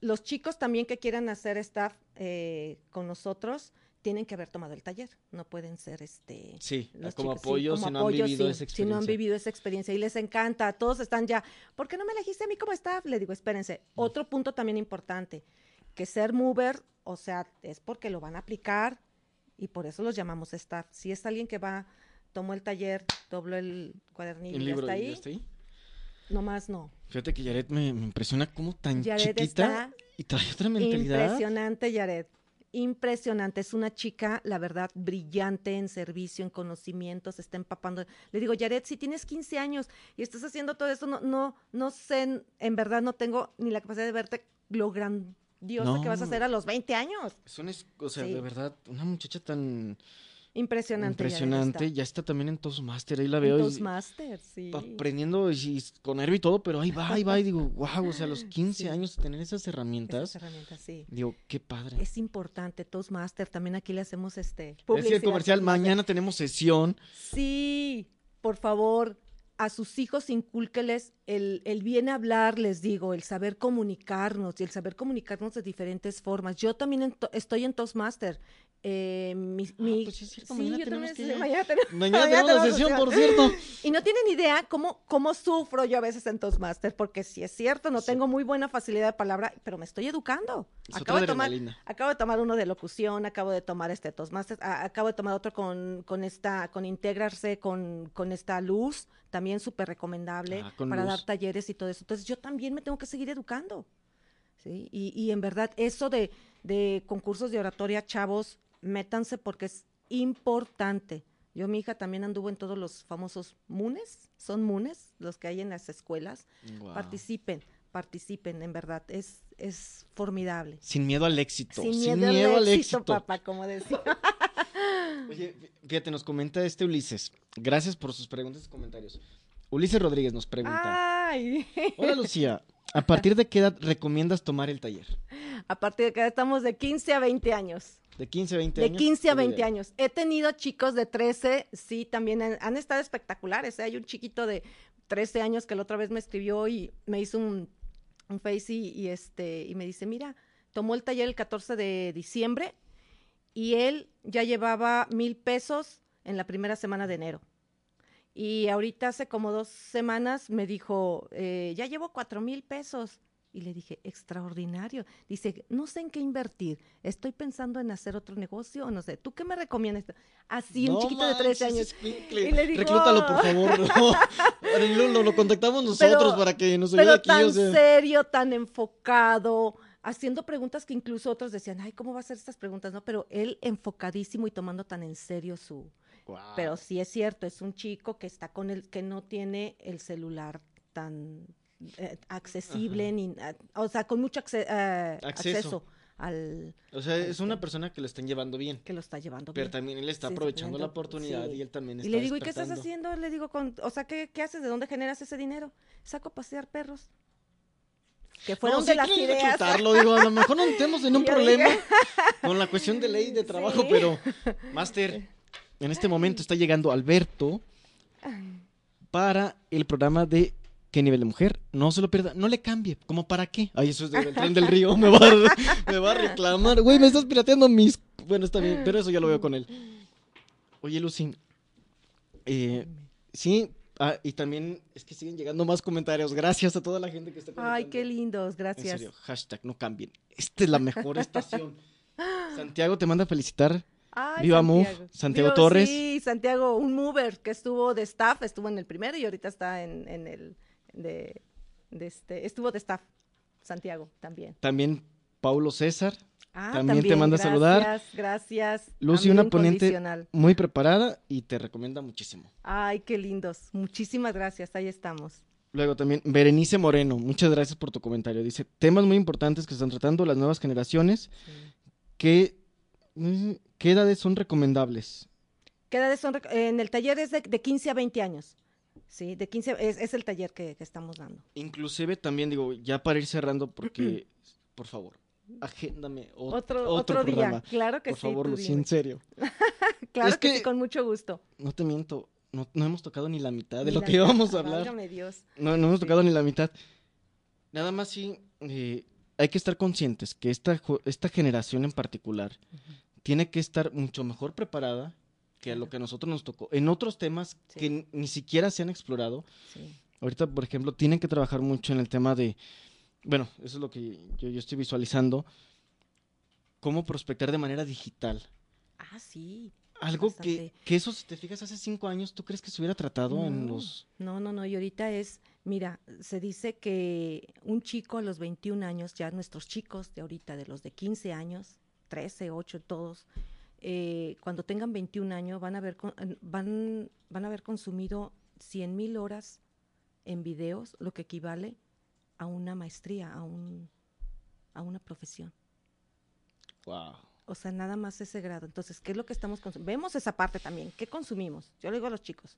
Los chicos también que quieran hacer staff eh, con nosotros, tienen que haber tomado el taller, no pueden ser este sí, como apoyo si no han vivido esa experiencia. Si no han vivido esa experiencia y les encanta, todos están ya, ¿por qué no me elegiste a mí como staff? Le digo, espérense, mm. otro punto también importante, que ser mover, o sea, es porque lo van a aplicar y por eso los llamamos staff. Si es alguien que va, tomó el taller, dobló el cuadernillo y está ahí, está ahí, no más no. Fíjate que Yaret me, impresiona como tan chiquita y trae otra mentalidad. Impresionante, Yaret impresionante. Es una chica, la verdad, brillante en servicio, en conocimientos, está empapando. Le digo, Yaret, si tienes 15 años y estás haciendo todo esto, no, no, no sé, en verdad no tengo ni la capacidad de verte lo grandioso que vas a hacer a los 20 años. Es una, o sea, de verdad, una muchacha tan Impresionante. Impresionante. Ya está. también en Toastmaster, ahí la veo. En Toastmaster, sí. Aprendiendo y, con nervio y todo, pero ahí va, ahí va. Y digo, wow, o sea, a los 15 años tener esas herramientas. Esas herramientas, sí. Digo, qué padre. Es importante, Toastmaster. También aquí le hacemos este. Publicidad. comercial, mañana tenemos sesión. Sí, por favor, a sus hijos incúlqueles el, el, bien hablar, les digo, el saber comunicarnos y el saber comunicarnos de diferentes formas. Yo también estoy en Toastmaster. Eh, mi, ah, pues sí, sí, mañana, tenemos que... mañana, tenemos, mañana, tenemos la sesión, por cierto. Y no tienen idea cómo, cómo sufro yo a veces en Toastmaster, porque si es cierto, no tengo muy buena facilidad de palabra, pero me estoy educando. acabo de, tomar, acabo de tomar uno de locución, acabo de tomar este Toastmaster, acabo de tomar otro con, con esta, con integrarse con, con esta luz, también súper recomendable ah, para dar talleres y todo eso. Entonces yo también me tengo que seguir educando. ¿sí? Y, y en verdad, eso de, de concursos de oratoria, chavos, métanse porque es importante. Yo, mi hija también anduvo en todos los famosos MUNES, son MUNES, los que hay en las escuelas. Participen, participen, en verdad, es, es formidable. Sin miedo al éxito. Sin, miedo, al, éxito, papá, como decía. Oye, fíjate, nos comenta este Ulises. Gracias por sus preguntas y comentarios. Ulises Rodríguez nos pregunta. Ay. Hola Lucía, ¿a partir de qué edad recomiendas tomar el taller? A partir de edad estamos de 15 a 20 años. De 15 a 20 años. De 15 a 20 años. He tenido chicos de 13, sí, también han, estado espectaculares. ¿eh? Hay un chiquito de 13 años que la otra vez me escribió y me hizo un, un face y, este, y me dice, mira, tomó el taller el 14 de diciembre y él ya llevaba mil pesos en la primera semana de enero. Y ahorita hace como dos semanas me dijo, eh, ya llevo cuatro mil pesos. Y le dije, extraordinario. Dice, no sé en qué invertir. Estoy pensando en hacer otro negocio o no sé. ¿Tú qué me recomiendas? Así, un chiquito de 13 manches, años. Y le digo, Reclútalo, por favor. No. Lo, lo- lo contactamos nosotros Pero- para que nos ayude Pero aquí. tan o sea. serio, tan enfocado, haciendo preguntas que incluso otros decían, ay, ¿cómo va a hacer estas preguntas? No, pero él enfocadísimo y tomando tan en serio su... Pero sí es cierto, es un chico que está con el, que no tiene el celular tan eh, accesible, Ajá. ni, o sea, con mucho acce- eh, Acceso. acceso al O sea, es una persona que lo están llevando bien. que lo está llevando Pero bien. también él está Sí, aprovechando la oportunidad sí. y él también Y está le digo, ¿y qué estás haciendo? Le digo, con, o sea, ¿qué, qué haces? ¿De dónde generas ese dinero? Saco a pasear perros. Que fueron no, de sí las ideas. digo, a lo mejor no estemos en un problema dije- con la cuestión de ley de trabajo, Sí. pero, Master, en este momento está llegando Alberto para el programa de ¿Qué nivel de mujer? No se lo pierda, no le cambie, ¿como para qué? Ay, eso es del tren del río, me va, a, me va a reclamar. Güey, me estás pirateando mis... Bueno, está bien, pero eso ya lo veo con él. Oye, Lucy, eh, sí, ah, y también es que siguen llegando más comentarios. Gracias a toda la gente que está Ay, qué comentando. lindos, En gracias. serio, hashtag no cambien. Esta es la mejor estación. Santiago te manda a felicitar. Ay, Viva Move, Santiago Torres. Sí, Santiago, un mover que estuvo de staff, estuvo en el primero y ahorita está en, en el de, de este, estuvo de staff. Santiago también. También Paulo César, Ah, También te manda a saludar. Gracias, gracias. Lucy, una ponente- muy preparada y te recomienda muchísimo. Ay, qué lindos. Muchísimas gracias. Ahí estamos. Luego también Berenice Moreno, muchas gracias por tu comentario. Dice, temas muy importantes que están tratando las nuevas generaciones, ¿qué, mm, qué edades son recomendables? ¿Qué edades son? En el taller es de, de 15 a 20 años. Sí, de 15, es, es el taller que, que estamos dando. Inclusive también digo, ya para ir cerrando, porque, por favor, agéndame ot- Otro, otro, día. programa. Claro que Por sí. favor, tú Lucy, dime. en serio. Claro Es que, que- sí, con mucho gusto. No te miento, no, no hemos tocado ni la mitad de lo que íbamos a hablar. Dios. No, no hemos Sí. tocado ni la mitad. Nada más sí, eh, hay que estar conscientes que esta, esta generación en particular tiene que estar mucho mejor preparada que a lo que a nosotros nos tocó. En otros temas Sí. que ni siquiera se han explorado. Sí. Ahorita, por ejemplo, tienen que trabajar mucho en el tema de, bueno, eso es lo que yo, yo estoy visualizando, cómo prospectar de manera digital. Ah, sí. Algo que, Bastante. que eso, si te fijas, hace cinco años, ¿tú crees que se hubiera tratado en los... No, no, no. Y ahorita es, mira, se dice que un chico a los 21 años, ya nuestros chicos de ahorita, de los de 15 años, 13, 8, todos, eh, cuando tengan 21 años van a haber, con- van, van a haber consumido 100 mil horas en videos, lo que equivale a una maestría, a, un, a una profesión. Wow. O sea, nada más ese grado. Entonces, ¿qué es lo que estamos consumiendo? Vemos esa parte también. ¿Qué consumimos? Yo le digo a los chicos.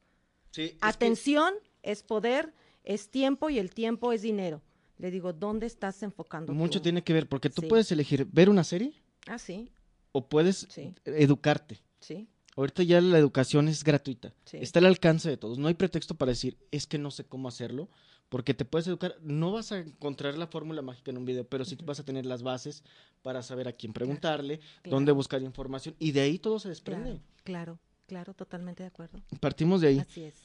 Sí, es que- Atención es poder, es tiempo y el tiempo es dinero. Le digo, ¿dónde estás enfocando? Mucho tiene que ver, porque tú Sí. puedes elegir ver una serie Ah, sí, o puedes Sí. educarte. sí, Ahorita ya la educación es gratuita. Sí. Está al alcance de todos. No hay pretexto para decir, es que no sé cómo hacerlo, porque te puedes educar. No vas a encontrar la fórmula mágica en un video, pero sí vas a tener las bases para saber a quién preguntarle, claro. dónde buscar información, y de ahí todo se desprende. claro, claro, claro, totalmente de acuerdo. Partimos de ahí. Así es.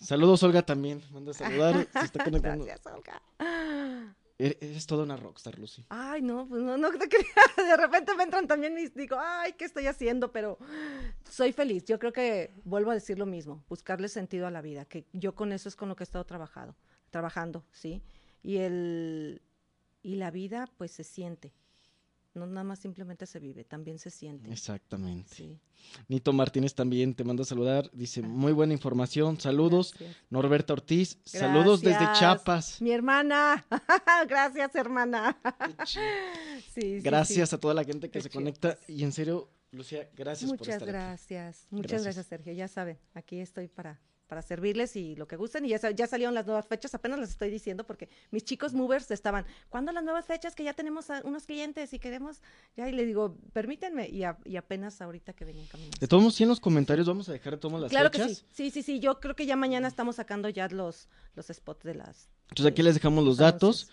Saludos, Olga, también. Manda a saludar. se está conectando. Gracias, Olga. Eres, eres toda una rockstar, Lucy. Ay, no, pues no, no te quería. De repente me entran también mis, digo, ay, ¿qué estoy haciendo? Pero soy feliz. Yo creo que vuelvo a decir lo mismo, buscarle sentido a la vida, que yo con eso es con lo que he estado trabajado, trabajando, ¿sí? Y el y la vida pues se siente. No nada más simplemente se vive, también se siente. Exactamente. Sí. Nito Martínez también te manda a saludar. Dice, muy buena información. Saludos. Gracias. Norberta Ortiz, saludos desde. Chiapas. Mi hermana. Gracias, hermana. Sí, Gracias sí. a toda la gente que Qué se chido. conecta. Y en serio, Lucía, gracias por Muchas estar aquí. gracias. Muchas Gracias. gracias. Sergio. Ya saben, aquí estoy para, para servirles y lo que gusten. Y ya, ya salieron las nuevas fechas, apenas las estoy diciendo porque mis chicos movers estaban, ¿cuándo las nuevas fechas que ya tenemos a unos clientes y queremos? Ya, y le digo, permítanme. Y, a- y apenas ahorita que venían caminando. De todos modos, sí en los comentarios vamos a dejar de todas las Claro fechas. que sí. Sí, sí, sí. Yo creo que ya mañana estamos sacando ya los, los spots de las. Entonces aquí les dejamos los datos.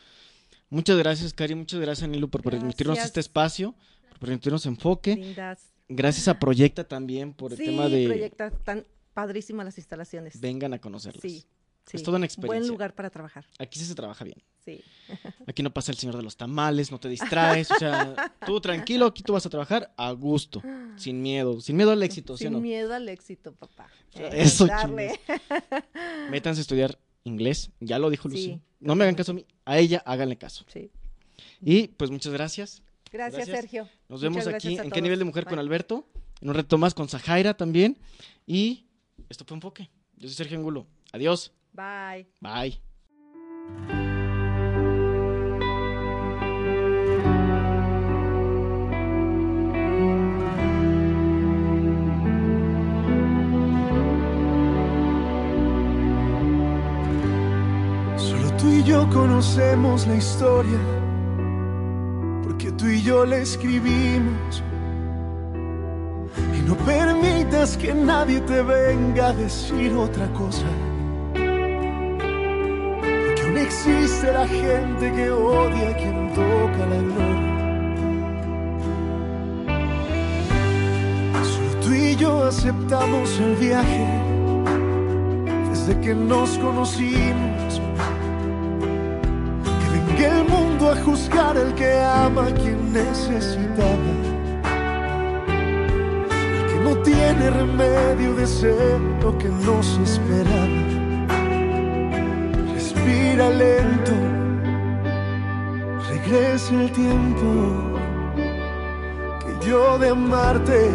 Muchas gracias, Cari. Muchas gracias, Nilo, por permitirnos este espacio, por permitirnos enfoque. Lindas. Gracias a Proyecta también por el sí, tema de proyecta tan padrísimas las instalaciones. vengan a conocerlos. Sí. sí. Es toda una Buen experiencia. lugar para trabajar. Aquí sí se trabaja bien. Sí. Aquí no pasa el señor de los tamales, no te distraes, o sea, tú tranquilo, aquí tú vas a trabajar a gusto, sin miedo, sin miedo al éxito, ¿sí Sin no? miedo al éxito, papá. Eh, Eso, darle. Métanse a estudiar inglés, ya lo dijo Lucy. Sí, no me hagan caso a mí, a ella háganle caso. Sí. Y pues muchas gracias. Gracias, Gracias. Sergio. Nos vemos aquí en qué nivel de mujer con. Alberto, en un reto más con Zajaira también. Y esto fue Enfoque. Yo soy Sergio Angulo. Adiós. Bye. Bye. Solo tú y yo conocemos la historia, porque tú y yo la escribimos. No permitas que nadie te venga a decir otra cosa. Porque aún existe la gente que odia a quien toca la gloria. Solo tú y yo aceptamos el viaje desde que nos conocimos. Que venga el mundo a juzgar al que ama a quien necesitaba. No tiene remedio de ser lo que nos esperaba. Respira lento, regresa el tiempo que yo de amarte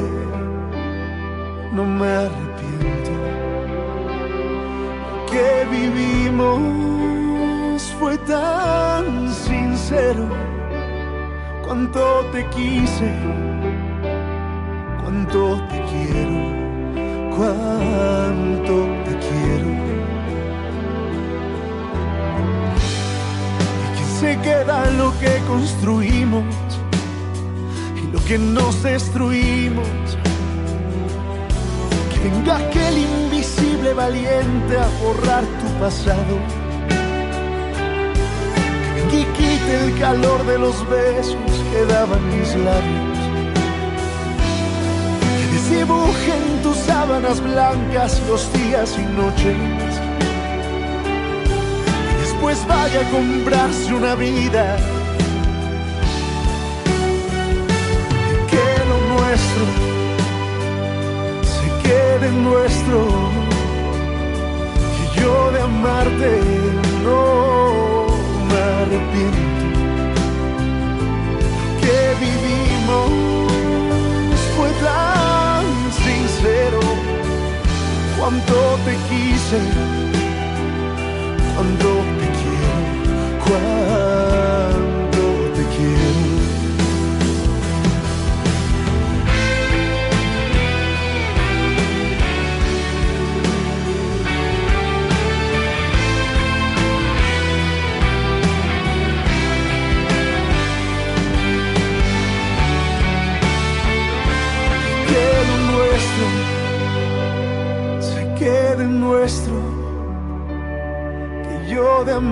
no me arrepiento que vivimos fue tan sincero. Cuánto te quise, cuánto te cuánto te quiero. Y que se queda lo que construimos y lo que nos destruimos. Que venga aquel invisible valiente a borrar tu pasado. Que y quite el calor de los besos que daban mis labios. Que desdibuje en tus sábanas blancas los días y noches. Y después vaya a comprarse una vida. Que lo nuestro se quede nuestro. Que yo de amarte no me arrepiento. Que vivimos cuando te quise, cuando te quiero, cuando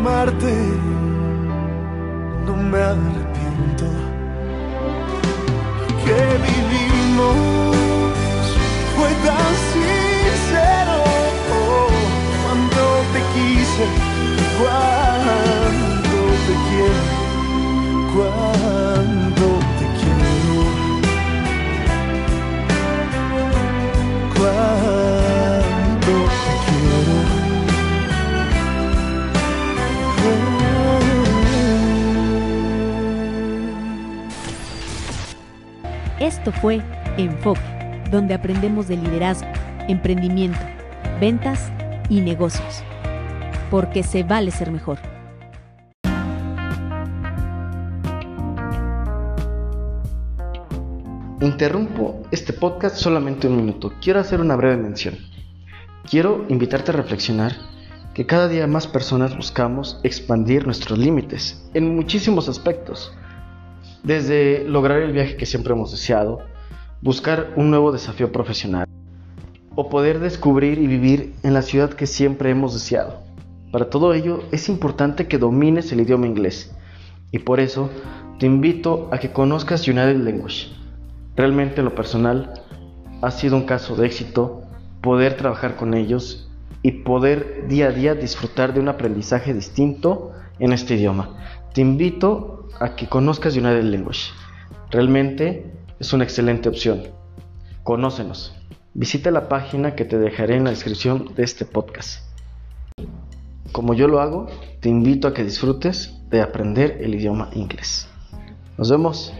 amarte Esto fue Enfoque, donde aprendemos de liderazgo, emprendimiento, ventas y negocios. Porque se vale ser mejor. Interrumpo este podcast solamente un minuto. Quiero hacer una breve mención. Quiero invitarte a reflexionar que cada día más personas buscamos expandir nuestros límites en muchísimos aspectos. Desde lograr el viaje que siempre hemos deseado, buscar un nuevo desafío profesional o poder descubrir y vivir en la ciudad que siempre hemos deseado. Para todo ello es importante que domines el idioma inglés y por eso te invito a que conozcas United Language. Realmente en lo personal ha sido un caso de éxito poder trabajar con ellos y poder día a día disfrutar de un aprendizaje distinto en este idioma. Te invito a que conozcas United Language. Realmente es una excelente opción. Conócenos. Visita la página que te dejaré en la descripción de este podcast. Como yo lo hago, te invito a que disfrutes de aprender el idioma inglés. Nos vemos.